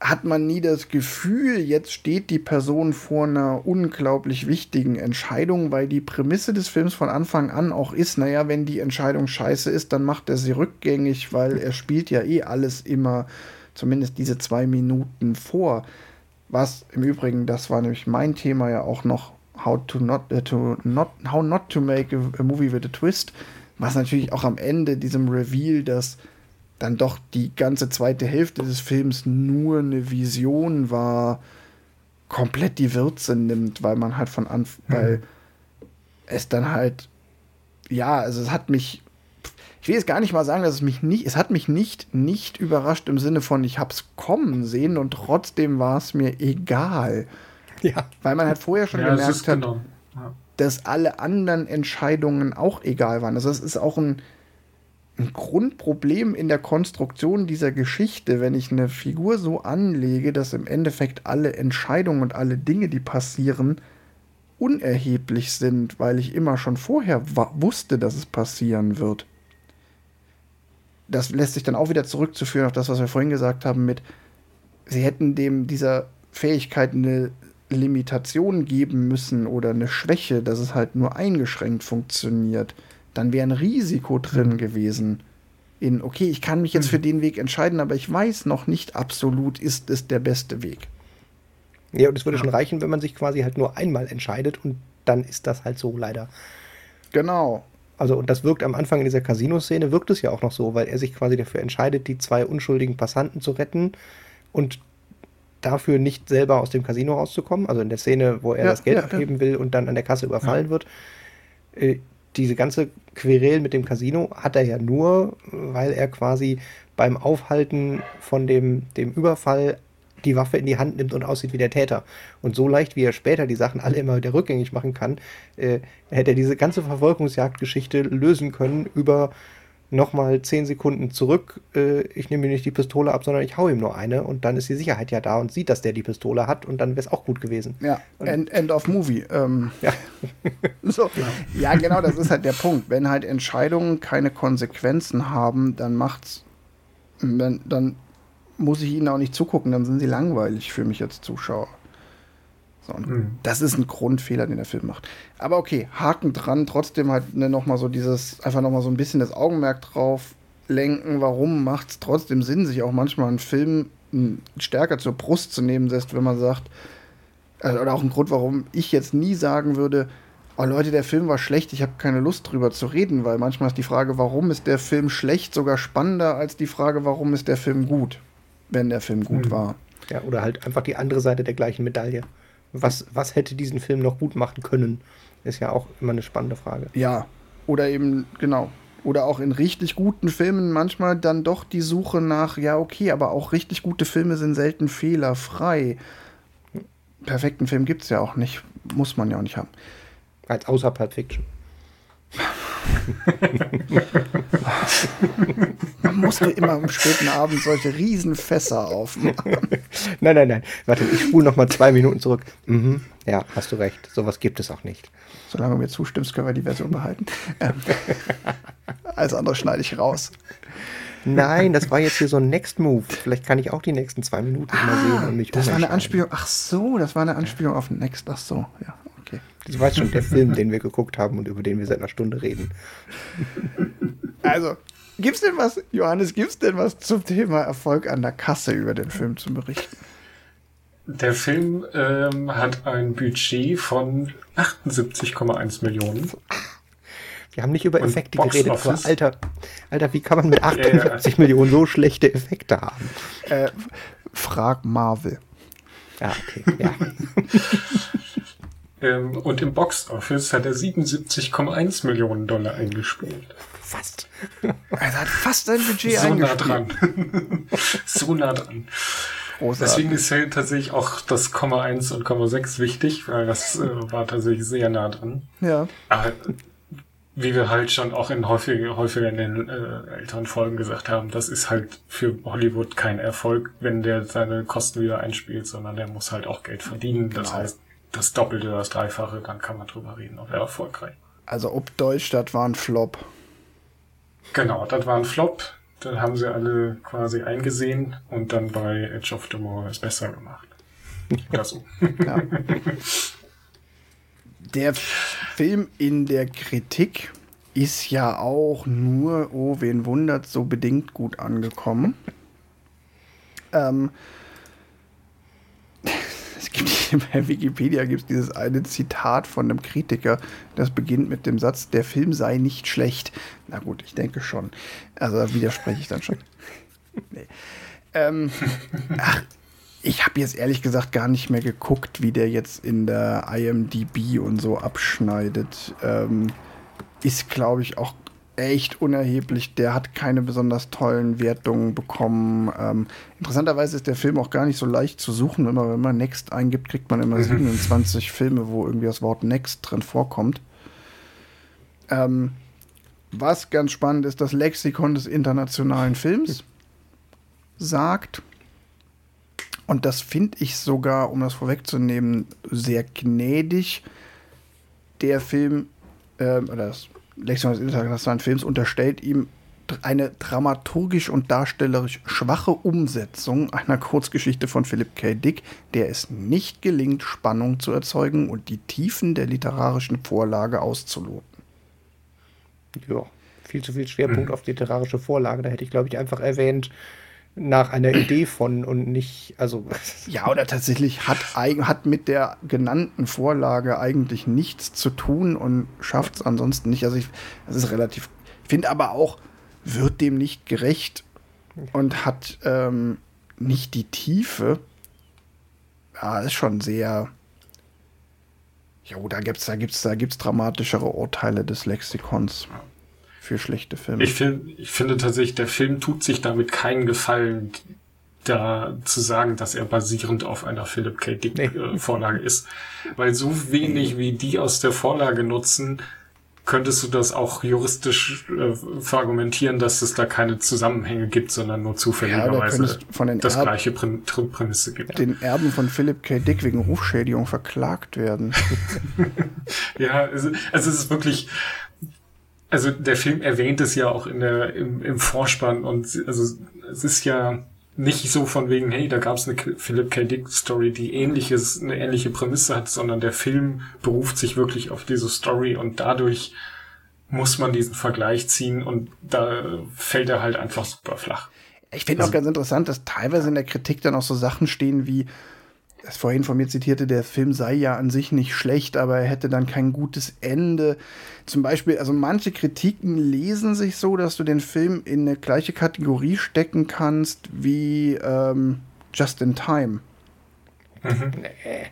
hat man nie das Gefühl, jetzt steht die Person vor einer unglaublich wichtigen Entscheidung, weil die Prämisse des Films von Anfang an auch ist, naja, wenn die Entscheidung scheiße ist, dann macht er sie rückgängig, weil er spielt ja eh alles immer, zumindest diese zwei Minuten vor. Was im Übrigen, das war nämlich mein Thema ja auch noch, how to not, uh, to not, how not to make a, movie with a twist, was natürlich auch am Ende diesem Reveal, dass dann doch die ganze zweite Hälfte des Films nur eine Vision war, komplett die Würze nimmt, weil man halt von Anfang, mhm. weil es dann halt, ja, also es hat mich, ich will jetzt gar nicht mal sagen, dass es mich nicht, es hat mich nicht, nicht überrascht im Sinne von, ich hab's kommen sehen und trotzdem war es mir egal. Ja. Weil man halt vorher schon ja, gemerkt hat, genau. ja. dass alle anderen Entscheidungen auch egal waren. Also es ist auch ein, ein Grundproblem in der Konstruktion dieser Geschichte, wenn ich eine Figur so anlege, dass im Endeffekt alle Entscheidungen und alle Dinge, die passieren, unerheblich sind, weil ich immer schon vorher wusste, dass es passieren wird. Das lässt sich dann auch wieder zurückzuführen auf das, was wir vorhin gesagt haben, mit, sie hätten dem dieser Fähigkeit eine Limitation geben müssen oder eine Schwäche, dass es halt nur eingeschränkt funktioniert dann wäre ein Risiko drin gewesen. In, okay, ich kann mich jetzt für den Weg entscheiden, aber ich weiß noch nicht absolut, ist es der beste Weg. Ja, und es würde schon reichen, wenn man sich quasi halt nur einmal entscheidet und dann ist das halt so leider. Genau. Also, und das wirkt am Anfang in dieser Casino-Szene, wirkt es ja auch noch so, weil er sich quasi dafür entscheidet, die zwei unschuldigen Passanten zu retten und dafür nicht selber aus dem Casino rauszukommen. Also in der Szene, wo er ja, das Geld ja, abheben ja. will und dann an der Kasse überfallen wird. Äh, diese ganze Querel mit dem Casino hat er ja nur, weil er quasi beim Aufhalten von dem, dem Überfall die Waffe in die Hand nimmt und aussieht wie der Täter. Und so leicht, wie er später die Sachen alle immer wieder rückgängig machen kann, äh, hätte er diese ganze Verfolgungsjagdgeschichte lösen können über nochmal zehn Sekunden zurück, äh, ich nehme mir nicht die Pistole ab, sondern ich hau ihm nur eine und dann ist die Sicherheit ja da und sieht, dass der die Pistole hat und dann wäre es auch gut gewesen. Ja, end, end of Movie. Ähm, ja. so. ja, genau, das ist halt der Punkt. Wenn halt Entscheidungen keine Konsequenzen haben, dann macht's, dann, dann muss ich ihnen auch nicht zugucken, dann sind sie langweilig für mich als Zuschauer. So, mhm. Das ist ein Grundfehler, den der Film macht. Aber okay, Haken dran, trotzdem halt ne, nochmal so dieses, einfach nochmal so ein bisschen das Augenmerk drauf lenken, warum macht es trotzdem Sinn, sich auch manchmal einen Film stärker zur Brust zu nehmen, selbst wenn man sagt, also, oder auch ein Grund, warum ich jetzt nie sagen würde, oh Leute, der Film war schlecht, ich habe keine Lust drüber zu reden, weil manchmal ist die Frage, warum ist der Film schlecht, sogar spannender als die Frage, warum ist der Film gut, wenn der Film gut mhm. war. Ja, oder halt einfach die andere Seite der gleichen Medaille. Was, was hätte diesen Film noch gut machen können? Ist ja auch immer eine spannende Frage. Ja, oder eben, genau. Oder auch in richtig guten Filmen manchmal dann doch die Suche nach, ja, okay, aber auch richtig gute Filme sind selten fehlerfrei. Perfekten Film gibt es ja auch nicht. Muss man ja auch nicht haben. Als außer Pulp Fiction. musst du immer am späten Abend solche Riesenfässer aufmachen. nein, nein, nein. Warte, ich spule noch mal zwei Minuten zurück. Mhm. Ja, hast du recht. Sowas gibt es auch nicht. Solange du mir zustimmst, können wir die Version behalten. Ähm, alles andere schneide ich raus. Nein, das war jetzt hier so ein Next Move. Vielleicht kann ich auch die nächsten zwei Minuten ah, mal sehen und mich Das war eine Anspielung. Ach so, das war eine Anspielung auf Next. Ach so, ja. Das war schon der Film, den wir geguckt haben und über den wir seit einer Stunde reden. Also, Gibt's denn was, Johannes, gibt's denn was zum Thema Erfolg an der Kasse über den Film zu berichten? Der Film ähm, hat ein Budget von 78,1 Millionen. Wir haben nicht über Effekte geredet, aber Alter, Alter, wie kann man mit 78 ja, ja. Millionen so schlechte Effekte haben? Äh, frag Marvel. Ja, okay, ja. ähm, und im Box Office hat er 77,1 Millionen Dollar eingespielt. Fast. Er hat fast sein Budget so nah dran. so nah dran. Großartig. Deswegen ist ja tatsächlich auch das Komma 1 und Komma 6 wichtig, weil das äh, war tatsächlich sehr nah dran. Ja. Aber wie wir halt schon auch in häufiger, häufiger in den äh, älteren Folgen gesagt haben, das ist halt für Hollywood kein Erfolg, wenn der seine Kosten wieder einspielt, sondern der muss halt auch Geld verdienen. Das genau. heißt, das Doppelte, das Dreifache, dann kann man drüber reden, ob er erfolgreich. Also ob Deutschstadt war ein Flop. Genau, das war ein Flop. Dann haben sie alle quasi eingesehen und dann bei Edge of Tomorrow es besser gemacht. Oder so. Ja. Der Film in der Kritik ist ja auch nur, oh, wen wundert, so bedingt gut angekommen. ähm, bei Wikipedia gibt es dieses eine Zitat von einem Kritiker, das beginnt mit dem Satz, der Film sei nicht schlecht. Na gut, ich denke schon. Also da widerspreche ich dann schon. nee. ähm, ach, Ich habe jetzt ehrlich gesagt gar nicht mehr geguckt, wie der jetzt in der IMDb und so abschneidet. Ähm, ist, glaube ich, auch echt unerheblich. Der hat keine besonders tollen Wertungen bekommen. Ähm, interessanterweise ist der Film auch gar nicht so leicht zu suchen. Immer wenn man Next eingibt, kriegt man immer mhm. 27 Filme, wo irgendwie das Wort Next drin vorkommt. Ähm, was ganz spannend ist, das Lexikon des internationalen Films sagt, und das finde ich sogar, um das vorwegzunehmen, sehr gnädig. Der Film, äh, oder das Lexikon des internationalen Films unterstellt ihm eine dramaturgisch und darstellerisch schwache Umsetzung einer Kurzgeschichte von Philip K. Dick, der es nicht gelingt, Spannung zu erzeugen und die Tiefen der literarischen Vorlage auszuloten. Ja, viel zu viel Schwerpunkt mhm. auf literarische Vorlage. Da hätte ich, glaube ich, einfach erwähnt, nach einer Idee von und nicht, also. Ja, oder tatsächlich hat, hat mit der genannten Vorlage eigentlich nichts zu tun und schafft es ansonsten nicht. Also ich, das ist relativ, finde aber auch, wird dem nicht gerecht und hat ähm, nicht die Tiefe. Ja, ist schon sehr. Jo, da gibt's, da gibt's, da gibt's dramatischere Urteile des Lexikons für schlechte Filme. Ich, find, ich finde tatsächlich, der Film tut sich damit keinen Gefallen, da zu sagen, dass er basierend auf einer Philip K. Dick nee. äh, Vorlage ist. Weil so wenig wie die aus der Vorlage nutzen, könntest du das auch juristisch äh, verargumentieren, dass es da keine Zusammenhänge gibt, sondern nur zufälligerweise ja, das Erb gleiche Prin Prämisse gibt. Den Erben von Philip K. Dick wegen Rufschädigung verklagt werden. ja, also, also es ist wirklich, also der Film erwähnt es ja auch in der, im, im Vorspann und also es ist ja nicht so von wegen, hey, da gab es eine Philip K. Dick Story, die ähnliches, eine ähnliche Prämisse hat, sondern der Film beruft sich wirklich auf diese Story und dadurch muss man diesen Vergleich ziehen und da fällt er halt einfach super flach. Ich finde also, auch ganz interessant, dass teilweise in der Kritik dann auch so Sachen stehen wie, das vorhin von mir zitierte, der Film sei ja an sich nicht schlecht, aber er hätte dann kein gutes Ende. Zum Beispiel, also manche Kritiken lesen sich so, dass du den Film in eine gleiche Kategorie stecken kannst wie ähm, Just in Time. Mhm.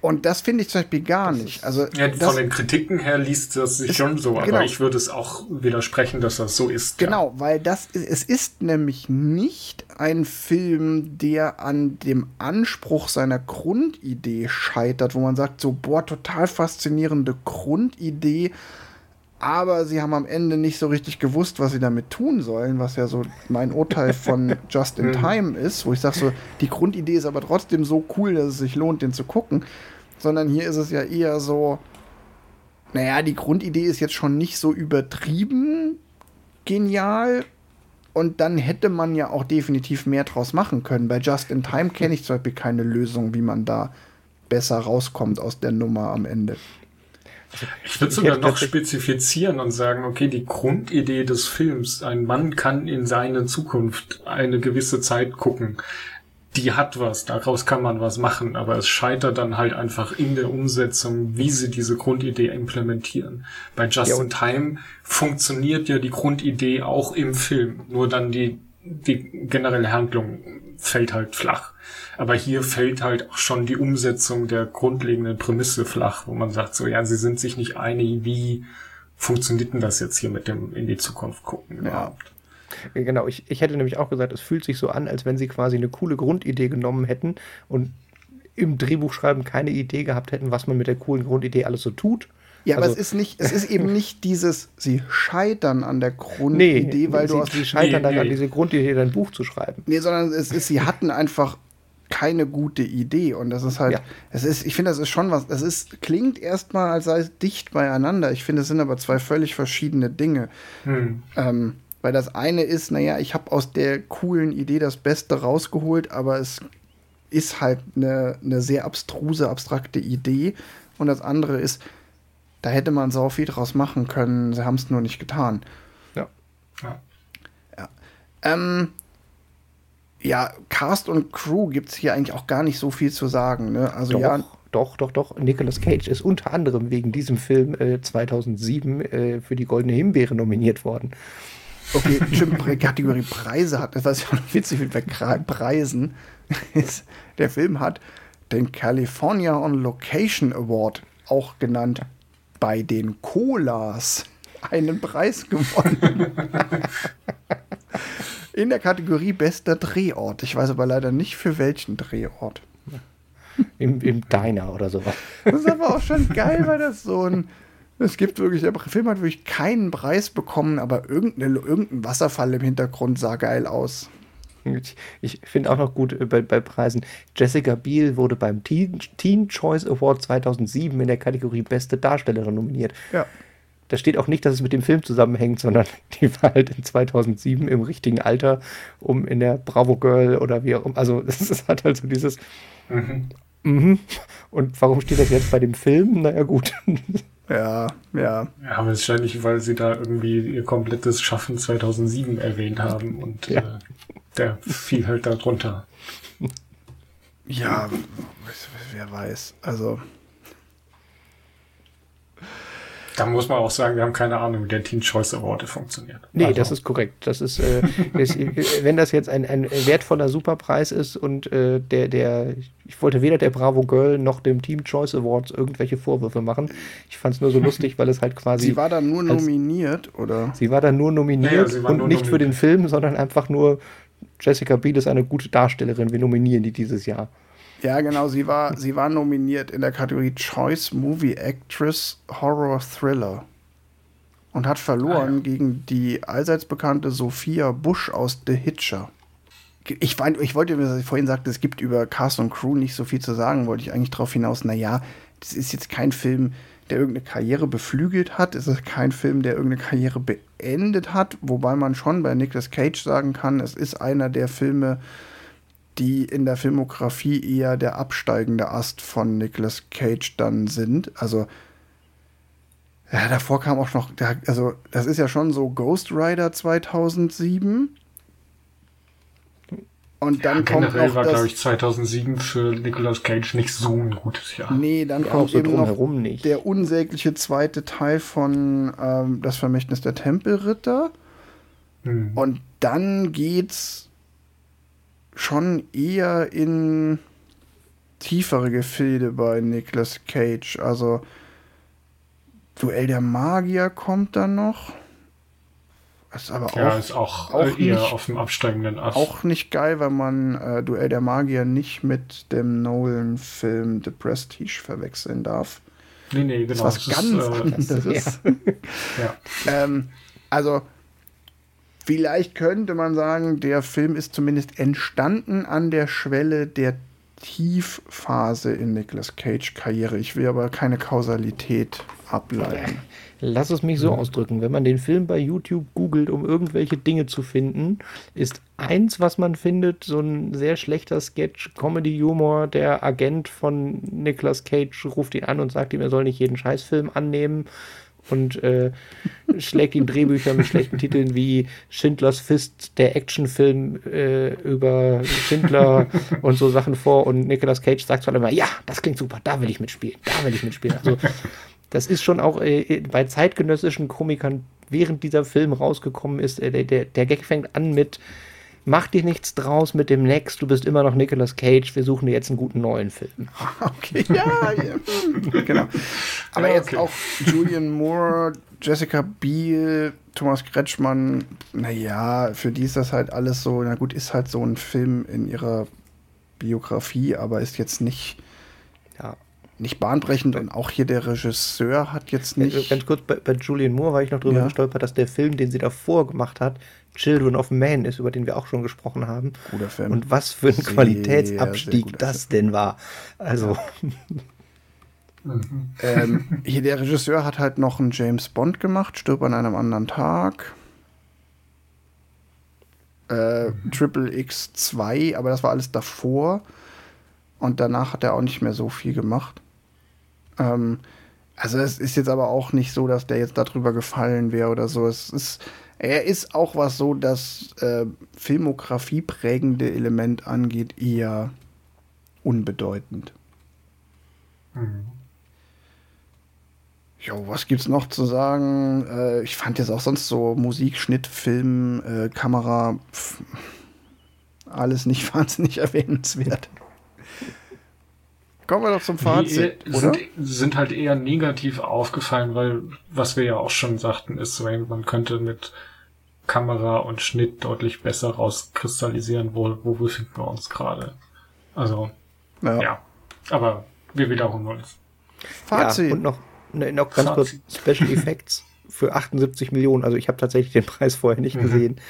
Und das finde ich zum Beispiel gar nicht. Also, ja, von den Kritiken her liest das sich schon so, genau. aber ich würde es auch widersprechen, dass das so ist. Genau, ja. weil das es ist nämlich nicht ein Film, der an dem Anspruch seiner Grundidee scheitert, wo man sagt, so, boah, total faszinierende Grundidee, aber sie haben am Ende nicht so richtig gewusst, was sie damit tun sollen, was ja so mein Urteil von Just in mhm. Time ist, wo ich sage so, die Grundidee ist aber trotzdem so cool, dass es sich lohnt, den zu gucken, sondern hier ist es ja eher so, naja, die Grundidee ist jetzt schon nicht so übertrieben genial und dann hätte man ja auch definitiv mehr draus machen können. Bei Just in Time kenne ich zum Beispiel keine Lösung, wie man da besser rauskommt aus der Nummer am Ende. Ich würde sogar noch spezifizieren und sagen, okay, die Grundidee des Films, ein Mann kann in seine Zukunft eine gewisse Zeit gucken, die hat was, daraus kann man was machen, aber es scheitert dann halt einfach in der Umsetzung, wie sie diese Grundidee implementieren. Bei Just ja, in Time funktioniert ja die Grundidee auch im Film, nur dann die, die generelle Handlung fällt halt flach. Aber hier fällt halt auch schon die Umsetzung der grundlegenden Prämisse flach, wo man sagt, so ja, sie sind sich nicht einig, wie funktioniert denn das jetzt hier mit dem in die Zukunft gucken überhaupt. Ja. Genau, ich, ich hätte nämlich auch gesagt, es fühlt sich so an, als wenn sie quasi eine coole Grundidee genommen hätten und im Drehbuchschreiben keine Idee gehabt hätten, was man mit der coolen Grundidee alles so tut. Ja, also, aber es ist nicht, es ist eben nicht dieses, sie scheitern an der Grundidee, nee, weil sie, du hast. Sie scheitern nee, dann nee. an diese Grundidee, dein Buch zu schreiben. Nee, sondern es ist, sie hatten einfach keine gute Idee. Und das ist halt, ja. es ist, ich finde, das ist schon was, es ist, klingt erstmal, als sei es dicht beieinander. Ich finde, es sind aber zwei völlig verschiedene Dinge. Hm. Ähm, weil das eine ist, naja, ich habe aus der coolen Idee das Beste rausgeholt, aber es ist halt eine, eine sehr abstruse, abstrakte Idee. Und das andere ist, da hätte man so viel draus machen können, sie haben es nur nicht getan. Ja. Ja. ja. Ähm, ja, Cast und Crew gibt es hier eigentlich auch gar nicht so viel zu sagen. Ne? Also doch, ja. Doch, doch, doch. Nicolas Cage ist unter anderem wegen diesem Film äh, 2007 äh, für die Goldene Himbeere nominiert worden. Okay, stimmt, Kategorie Preise hat, das weiß ich auch noch witzig mit Preisen. ist, der Film hat den California on Location Award, auch genannt bei den Colas, einen Preis gewonnen. In der Kategorie bester Drehort. Ich weiß aber leider nicht für welchen Drehort. Im, Im Diner oder sowas. Das ist aber auch schon geil, weil das so ein. Es gibt wirklich, der Film hat wirklich keinen Preis bekommen, aber irgendeine, irgendein Wasserfall im Hintergrund sah geil aus. Ich, ich finde auch noch gut äh, bei, bei, Preisen. Jessica Biel wurde beim Teen, Teen, Choice Award 2007 in der Kategorie Beste Darstellerin nominiert. Ja. Da steht auch nicht, dass es mit dem Film zusammenhängt, sondern die war halt in 2007 im richtigen Alter, um in der Bravo Girl oder wie auch immer. Also, es hat halt so dieses. Mhm. Mhm. Und warum steht das jetzt bei dem Film? Naja, gut. Ja, ja. Ja, wahrscheinlich, weil sie da irgendwie ihr komplettes Schaffen 2007 erwähnt haben und ja. äh, der fiel halt darunter. Ja, wer weiß. Also, Da muss man auch sagen, wir haben keine Ahnung, wie der Teen Choice Award funktioniert. Nee, also. das ist korrekt. Das ist, äh, ist, wenn das jetzt ein, ein wertvoller Superpreis ist und äh, der, der, ich wollte weder der Bravo Girl noch dem Team Choice Awards irgendwelche Vorwürfe machen. Ich fand es nur so lustig, weil es halt quasi. Sie war dann nur nominiert, oder? Sie war dann nur nominiert ja, ja, und nur nicht nominiert. für den Film, sondern einfach nur Jessica Biel ist eine gute Darstellerin. Wir nominieren die dieses Jahr. Ja, genau, sie war, sie war nominiert in der Kategorie Choice Movie Actress Horror Thriller und hat verloren ah, ja. gegen die allseits bekannte Sophia Bush aus The Hitcher. Ich, ich wollte, was ich vorhin sagte, es gibt über Cast und Crew nicht so viel zu sagen, wollte ich eigentlich darauf hinaus, naja, das ist jetzt kein Film, der irgendeine Karriere beflügelt hat. Es ist kein Film, der irgendeine Karriere beendet hat, wobei man schon bei Nicolas Cage sagen kann, es ist einer der Filme, die in der Filmografie eher der absteigende Ast von Nicolas Cage dann sind. Also, ja, davor kam auch noch, also, das ist ja schon so Ghost Rider 2007. Und dann ja, kommt noch war, glaube ich, 2007 für Nicolas Cage nicht so ein gutes Jahr. Nee, dann ja, kommt so eben noch nicht. der unsägliche zweite Teil von ähm, Das Vermächtnis der Tempelritter. Hm. Und dann geht's schon eher in tiefere Gefilde bei Nicolas Cage. Also Duell der Magier kommt dann noch. Ist aber ja, auch, ist auch, auch eher nicht, auf dem absteigenden Ast. Auch nicht geil, weil man äh, Duell der Magier nicht mit dem Nolan-Film The Prestige verwechseln darf. Nee, nee, genau. Das ist was ganz ist, äh, anderes. ja. ähm, also Vielleicht könnte man sagen, der Film ist zumindest entstanden an der Schwelle der Tiefphase in Nicolas Cage Karriere. Ich will aber keine Kausalität ableiten. Lass es mich so ausdrücken. Wenn man den Film bei YouTube googelt, um irgendwelche Dinge zu finden, ist eins, was man findet, so ein sehr schlechter Sketch, Comedy-Humor. Der Agent von Nicolas Cage ruft ihn an und sagt ihm, er soll nicht jeden Scheißfilm annehmen und äh, schlägt ihm Drehbücher mit schlechten Titeln wie Schindlers Fist, der Actionfilm äh, über Schindler und so Sachen vor. Und Nicolas Cage sagt zwar immer, ja, das klingt super, da will ich mitspielen, da will ich mitspielen. Also das ist schon auch äh, bei zeitgenössischen Komikern, während dieser Film rausgekommen ist, äh, der, der, der Gag fängt an mit mach dir nichts draus mit dem Next, du bist immer noch Nicolas Cage, wir suchen dir jetzt einen guten neuen Film. Okay, ja, ja. genau. Aber ja, jetzt auch Julian Moore, Jessica Biel, Thomas Kretschmann, naja, für die ist das halt alles so, na gut, ist halt so ein Film in ihrer Biografie, aber ist jetzt nicht, ja, nicht bahnbrechend und auch hier der Regisseur hat jetzt nicht. Ganz kurz, bei, bei Julian Moore war ich noch drüber ja. gestolpert, dass der Film, den sie davor gemacht hat, Children of Man ist, über den wir auch schon gesprochen haben. Guter Film. Und was für ein sehr, Qualitätsabstieg sehr das Film. denn war. Also. Mhm. ähm, hier der Regisseur hat halt noch einen James Bond gemacht, stirbt an einem anderen Tag. Äh, mhm. Triple X 2, aber das war alles davor. Und danach hat er auch nicht mehr so viel gemacht. Ähm, also es ist jetzt aber auch nicht so, dass der jetzt darüber gefallen wäre oder so. Es ist er ist auch, was so das äh, Filmografie prägende Element angeht, eher unbedeutend. Mhm. Jo, was gibt's noch zu sagen? Äh, ich fand jetzt auch sonst so Musik, Schnitt, Film, äh, Kamera. Pf, alles nicht wahnsinnig erwähnenswert. Kommen wir doch zum Fazit, die, oder? Sind, sind, halt eher negativ aufgefallen, weil, was wir ja auch schon sagten, ist, man könnte mit Kamera und Schnitt deutlich besser rauskristallisieren, wo, wo befinden wir uns gerade. Also, ja. ja. Aber wir wiederholen uns. Fazit. Ja, und noch, ne, noch ganz Fazit. kurz Special Effects für 78 Millionen. Also ich habe tatsächlich den Preis vorher nicht mhm. gesehen.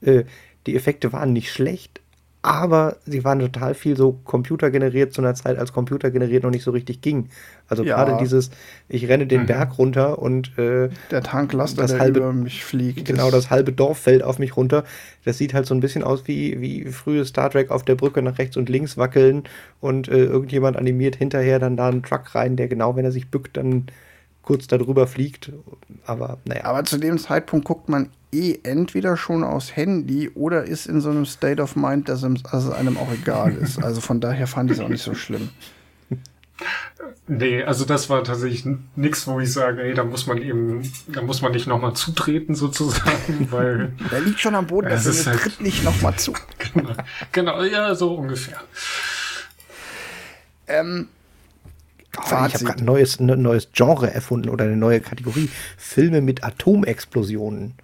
Äh, die Effekte waren nicht schlecht, aber sie waren total viel so computergeneriert zu einer Zeit, als Computer generiert noch nicht so richtig ging. Also ja. gerade dieses, ich renne den mhm. Berg runter und äh, der Tanklaster, das der halbe, über mich fliegt. Genau, das halbe Dorf fällt auf mich runter. Das sieht halt so ein bisschen aus wie, wie frühe Star Trek auf der Brücke nach rechts und links wackeln und äh, irgendjemand animiert hinterher dann da einen Truck rein, der genau, wenn er sich bückt, dann kurz darüber fliegt. Aber naja. Aber zu dem Zeitpunkt guckt man eh entweder schon aus Handy oder ist in so einem State of Mind, dass es einem auch egal ist. Also von daher fand ich es auch nicht so schlimm. Nee, also das war tatsächlich nichts, wo ich sage, ey, da muss man eben, da muss man nicht nochmal zutreten sozusagen, weil. Der liegt schon am Boden, also ist halt, tritt nicht nochmal zu. genau, genau, ja, so ungefähr. Ähm, Oh, ich habe gerade ein neues, ne, neues Genre erfunden oder eine neue Kategorie. Filme mit Atomexplosionen.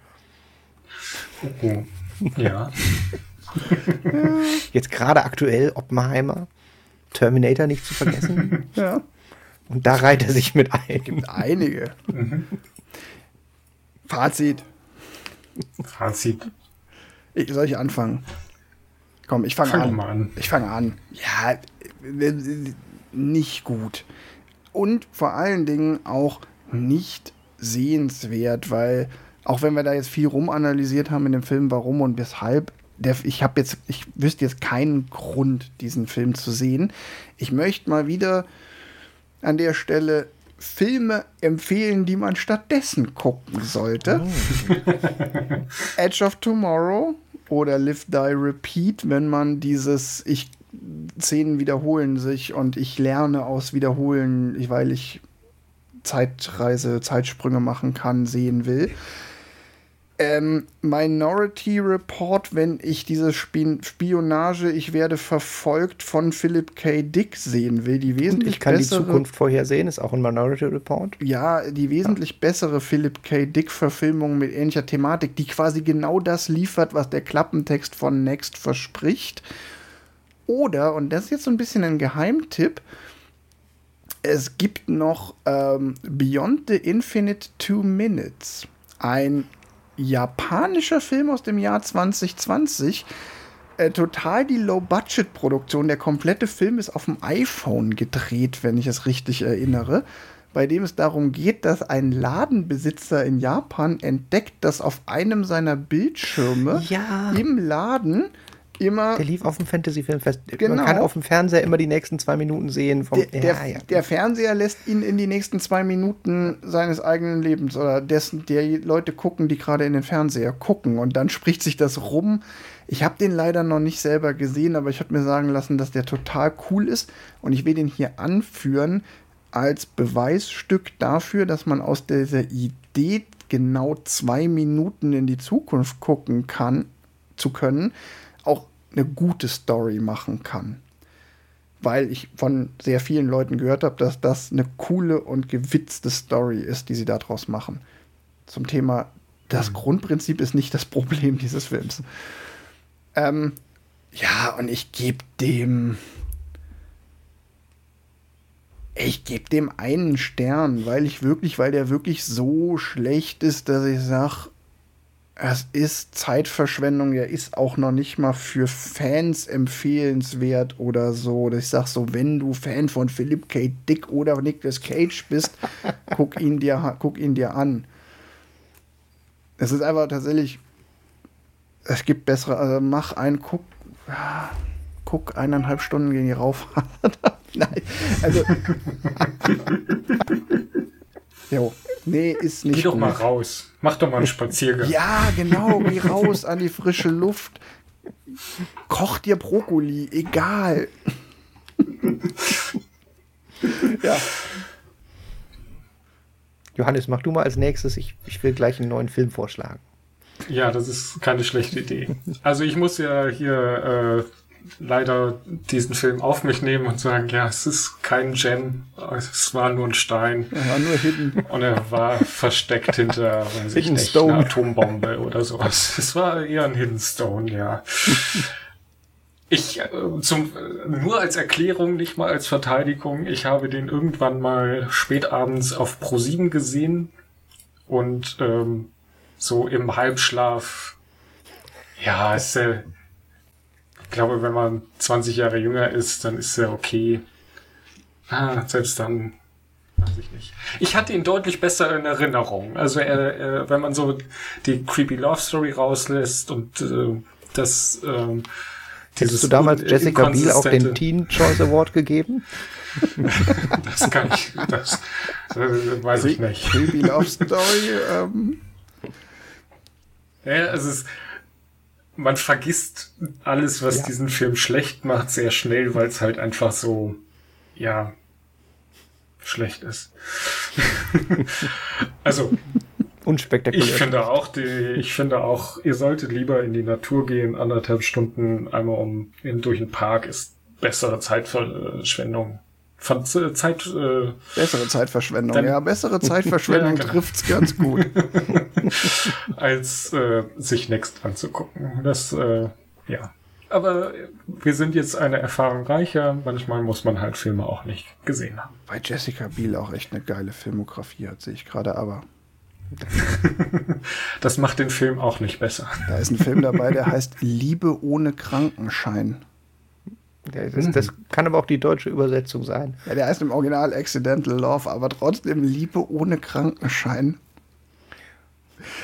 Oh. Ja. Jetzt gerade aktuell Oppenheimer, Terminator nicht zu vergessen. ja. Und da reiht er sich mit ein. Gibt einige. Mhm. Fazit. Fazit. Ich, soll ich anfangen? Komm, ich fange fang an. An. Ich fange an. Ja, nicht gut. Und vor allen Dingen auch nicht sehenswert, weil auch wenn wir da jetzt viel rumanalysiert haben in dem Film, warum und weshalb, der, ich habe jetzt, ich wüsste jetzt keinen Grund, diesen Film zu sehen. Ich möchte mal wieder an der Stelle Filme empfehlen, die man stattdessen gucken sollte. Oh. Edge of Tomorrow oder Live, Die, Repeat, wenn man dieses, ich Szenen wiederholen sich und ich lerne aus Wiederholen, weil ich Zeitreise, Zeitsprünge machen kann, sehen will. Ähm, Minority Report, wenn ich diese Spionage, ich werde verfolgt von Philip K. Dick sehen will, die wesentlich ich kann bessere, die Zukunft vorhersehen, ist auch ein Minority Report. Ja, die wesentlich ja. bessere Philip K. Dick Verfilmung mit ähnlicher Thematik, die quasi genau das liefert, was der Klappentext von Next verspricht oder, und das ist jetzt so ein bisschen ein Geheimtipp, es gibt noch ähm, Beyond the Infinite Two Minutes, ein japanischer Film aus dem Jahr 2020. Äh, total die Low-Budget-Produktion. Der komplette Film ist auf dem iPhone gedreht, wenn ich es richtig erinnere. Bei dem es darum geht, dass ein Ladenbesitzer in Japan entdeckt, dass auf einem seiner Bildschirme ja. im Laden immer. Der lief auf dem Fantasy-Filmfest. Genau. Man kann auf dem Fernseher immer die nächsten zwei Minuten sehen. Vom, der, ja, ja. der, Fernseher lässt ihn in die nächsten zwei Minuten seines eigenen Lebens oder dessen, der Leute gucken, die gerade in den Fernseher gucken. Und dann spricht sich das rum. Ich habe den leider noch nicht selber gesehen, aber ich habe mir sagen lassen, dass der total cool ist. Und ich will den hier anführen als Beweisstück dafür, dass man aus dieser Idee genau zwei Minuten in die Zukunft gucken kann, zu können, eine gute Story machen kann. Weil ich von sehr vielen Leuten gehört habe, dass das eine coole und gewitzte Story ist, die sie daraus machen. Zum Thema, das mhm. Grundprinzip ist nicht das Problem dieses Films. Ähm, ja, und ich gebe dem. Ich gebe dem einen Stern, weil ich wirklich, weil der wirklich so schlecht ist, dass ich sage, es ist Zeitverschwendung, er ist auch noch nicht mal für Fans empfehlenswert oder so. Ich sag so, wenn du Fan von Philip K. Dick oder Nicolas Cage bist, guck ihn dir, guck ihn dir an. Es ist einfach tatsächlich, es gibt bessere, also mach einen, guck, guck eineinhalb Stunden gegen die Raufahrt. Nein, also. jo. Nee, ist nicht. Geh doch gut. mal raus. Mach doch mal einen Spaziergang. Ja, genau. Geh raus an die frische Luft. Koch dir Brokkoli. Egal. ja. Johannes, mach du mal als nächstes. Ich, ich will gleich einen neuen Film vorschlagen. Ja, das ist keine schlechte Idee. Also ich muss ja hier äh, leider diesen Film auf mich nehmen und sagen, ja, es ist kein Gem, es war nur ein Stein. Er war nur hidden. Und er war versteckt hinter weiß ich nicht, Stone. einer Atombombe oder sowas. Es war eher ein Hidden Stone, ja. Ich, äh, zum, nur als Erklärung, nicht mal als Verteidigung, ich habe den irgendwann mal spätabends auf Pro7 gesehen und ähm, so im Halbschlaf, ja, ist äh, glaube, wenn man 20 Jahre jünger ist, dann ist er okay. Ah, selbst dann weiß ich nicht. Ich hatte ihn deutlich besser in Erinnerung. Also er, er, wenn man so die creepy Love Story rauslässt und äh, das ähm, Hättest du damals Jessica Biel auch den Teen Choice Award gegeben? Das kann ich, das äh, weiß ich nicht. Creepy Love Story. Ähm, Ja, es ist, man vergisst alles, was Ja. diesen Film schlecht macht, sehr schnell, weil es halt einfach so, ja, schlecht ist. also, Unspektakulär. ich finde auch, die, ich finde auch, ihr solltet lieber in die Natur gehen, anderthalb Stunden einmal um in, durch den Park ist bessere Zeitverschwendung. Ver Zeit, äh, bessere Zeitverschwendung. Dann- ja, bessere Zeitverschwendung Ja, genau. trifft's ganz gut. als äh, sich Next anzugucken. Das, äh, ja. Aber wir sind jetzt eine Erfahrung reicher. Manchmal muss man halt Filme auch nicht gesehen haben. Weil Jessica Biel auch echt eine geile Filmografie hat, sehe ich gerade. Aber Das macht den Film auch nicht besser. da ist ein Film dabei, der heißt Liebe ohne Krankenschein. Ja, das, das kann aber auch die deutsche Übersetzung sein. Ja, der heißt im Original Accidental Love, aber trotzdem Liebe ohne Krankenschein.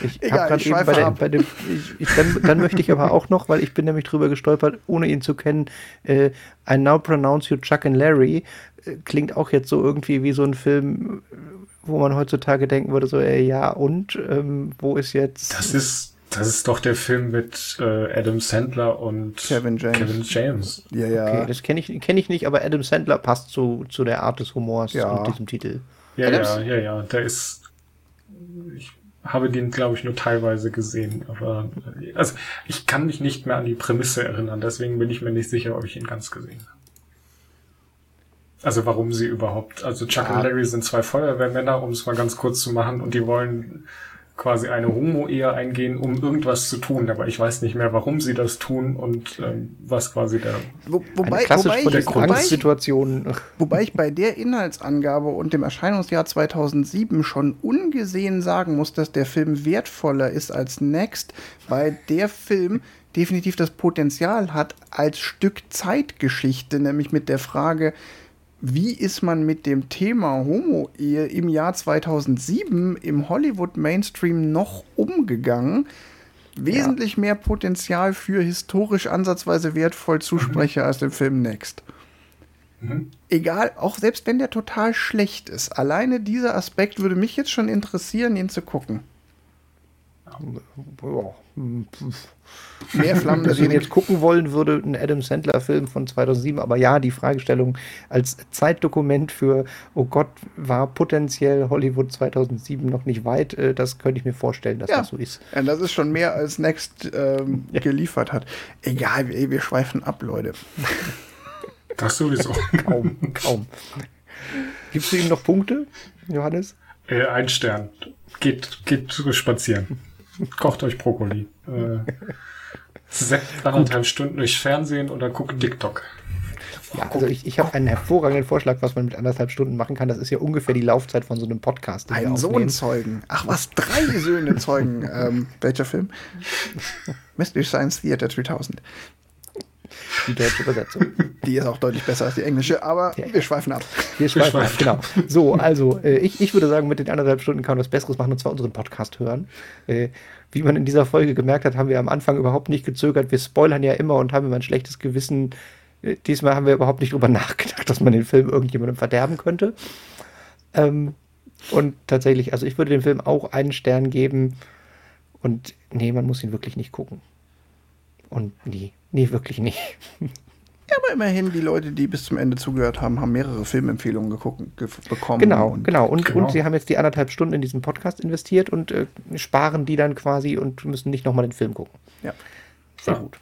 Ich Egal, habe gerade ich eben bei, der, bei dem, ich, ich, dann, dann möchte ich aber auch noch, weil ich bin nämlich drüber gestolpert, ohne ihn zu kennen, äh, I Now Pronounce You Chuck and Larry äh, klingt auch jetzt so irgendwie wie so ein Film, wo man heutzutage denken würde, so, äh, ja und, ähm, wo ist jetzt... Das ist, das ist doch der Film mit äh, Adam Sandler und Kevin James. Kevin James. Ja, ja. Okay, das kenne ich, kenn ich nicht, aber Adam Sandler passt zu, zu der Art des Humors Ja. und diesem Titel. Ja, Adams? ja, ja, ja. Der ist. Ich habe den, glaube ich, nur teilweise gesehen. Aber also ich kann mich nicht mehr an die Prämisse erinnern. Deswegen bin ich mir nicht sicher, ob ich ihn ganz gesehen habe. Also warum sie überhaupt. Also Chuck Ja. und Larry sind zwei Feuerwehrmänner, um es mal ganz kurz zu machen, und die wollen quasi eine Homo-Ehe eingehen, um irgendwas zu tun. Aber ich weiß nicht mehr, warum sie das tun und ähm, was quasi der. Wo, Eine wobei, klassisch wobei, ich, der wobei, ich, Angstsituation. wobei ich bei der Inhaltsangabe und dem Erscheinungsjahr 2007 schon ungesehen sagen muss, dass der Film wertvoller ist als Next, weil der Film definitiv das Potenzial hat als Stück Zeitgeschichte, nämlich mit der Frage, wie ist man mit dem Thema Homo-Ehe im Jahr 2007 im Hollywood-Mainstream noch umgegangen? Wesentlich mehr Potenzial für historisch ansatzweise wertvoll Zusprecher als dem Film Next. Mhm. Egal, auch selbst wenn der total schlecht ist, alleine dieser Aspekt würde mich jetzt schon interessieren, ihn zu gucken. Ja, hm. Mehr Flammen dass ich ihn jetzt gucken wollen würde, ein Adam Sandler-Film von 2007. Aber ja, die Fragestellung als Zeitdokument für, oh Gott, war potenziell Hollywood 2007 noch nicht weit, äh, das könnte ich mir vorstellen, dass Ja. das so ist. Ja, das ist schon mehr als Next ähm, geliefert hat. Egal, ey, wir schweifen ab, Leute. Das sowieso. Kaum, kaum. Gibst du ihm noch Punkte, Johannes? äh, ein Stern. Geht, geht spazieren. Kocht euch Brokkoli. Äh, anderthalb Stunden durchs Fernsehen oder guckt TikTok. Ja, also ich, ich habe einen hervorragenden Vorschlag, was man mit anderthalb Stunden machen kann. Das ist ja ungefähr die Laufzeit von so einem Podcast. Einen Sohn zeugen. Ach was, drei Söhne zeugen. Ähm, welcher Film? Mystery Science Theater 3000. Die deutsche Übersetzung. Die ist auch deutlich besser als die englische, aber Ja. wir schweifen ab. Wir schweifen ab, schweifen genau. So, also äh, ich, ich würde sagen, mit den anderthalb Stunden kann man was Besseres machen, und zwar unseren Podcast hören. Äh, wie man in dieser Folge gemerkt hat, haben wir am Anfang überhaupt nicht gezögert. Wir spoilern ja immer und haben immer ein schlechtes Gewissen. Äh, diesmal haben wir überhaupt nicht drüber nachgedacht, dass man den Film irgendjemandem verderben könnte. Ähm, und tatsächlich, also ich würde dem Film auch einen Stern geben. Und nee, man muss ihn wirklich nicht gucken. Und nee, nee, wirklich nicht. Ja, aber immerhin, die Leute, die bis zum Ende zugehört haben, haben mehrere Filmempfehlungen geguckt, ge bekommen. Genau, und genau. Und, genau. und sie haben jetzt die anderthalb Stunden in diesen Podcast investiert und äh, sparen die dann quasi und müssen nicht nochmal den Film gucken. Ja. Sehr Ja. gut.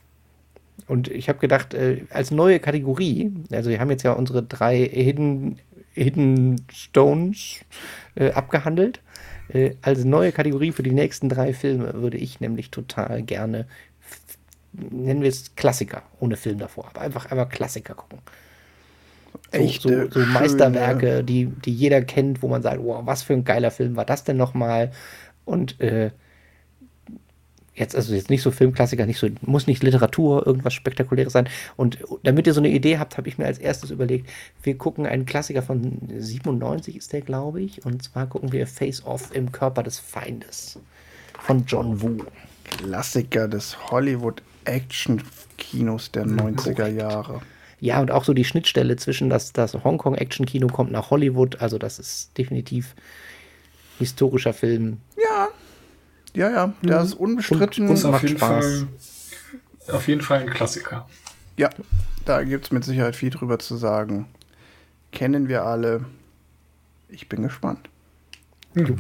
Und ich habe gedacht, äh, als neue Kategorie, also wir haben jetzt ja unsere drei Hidden, Hidden Stones äh, abgehandelt. Äh, als neue Kategorie für die nächsten drei Filme würde ich nämlich total gerne, nennen wir es Klassiker, ohne Film davor, aber einfach einmal Klassiker gucken. So, Echte, so, so Meisterwerke, die, die jeder kennt, wo man sagt, wow, was für ein geiler Film war das denn nochmal? Und äh, jetzt, also jetzt nicht so Filmklassiker, nicht so, muss nicht Literatur, irgendwas Spektakuläres sein. Und damit ihr so eine Idee habt, habe ich mir als erstes überlegt, wir gucken einen Klassiker von 97 ist der, glaube ich. Und zwar gucken wir Face Off im Körper des Feindes von John Woo. Klassiker des Hollywood-Action-Kinos der 90er Jahre. Ja, und auch so die Schnittstelle zwischen das, das Hongkong-Action-Kino kommt nach Hollywood. Also das ist definitiv historischer Film. Ja. Ja, ja, der ist unbestritten. Ist auf macht jeden, Spaß. Fall, auf jeden Fall ein Klassiker. Ja, da gibt es mit Sicherheit viel drüber zu sagen. Kennen wir alle. Ich bin gespannt. Hm.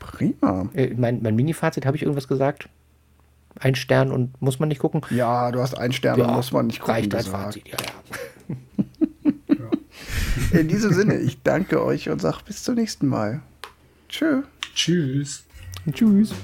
Prima. Äh, mein mein Mini-Fazit, habe ich irgendwas gesagt? Ein Stern und muss man nicht gucken? Ja, du hast einen Stern, da muss man nicht gucken. Reicht als. Fazit, ja, ja. In diesem Sinne, ich danke euch und sage bis zum nächsten Mal. Tschö. Tschüss. Tschüss.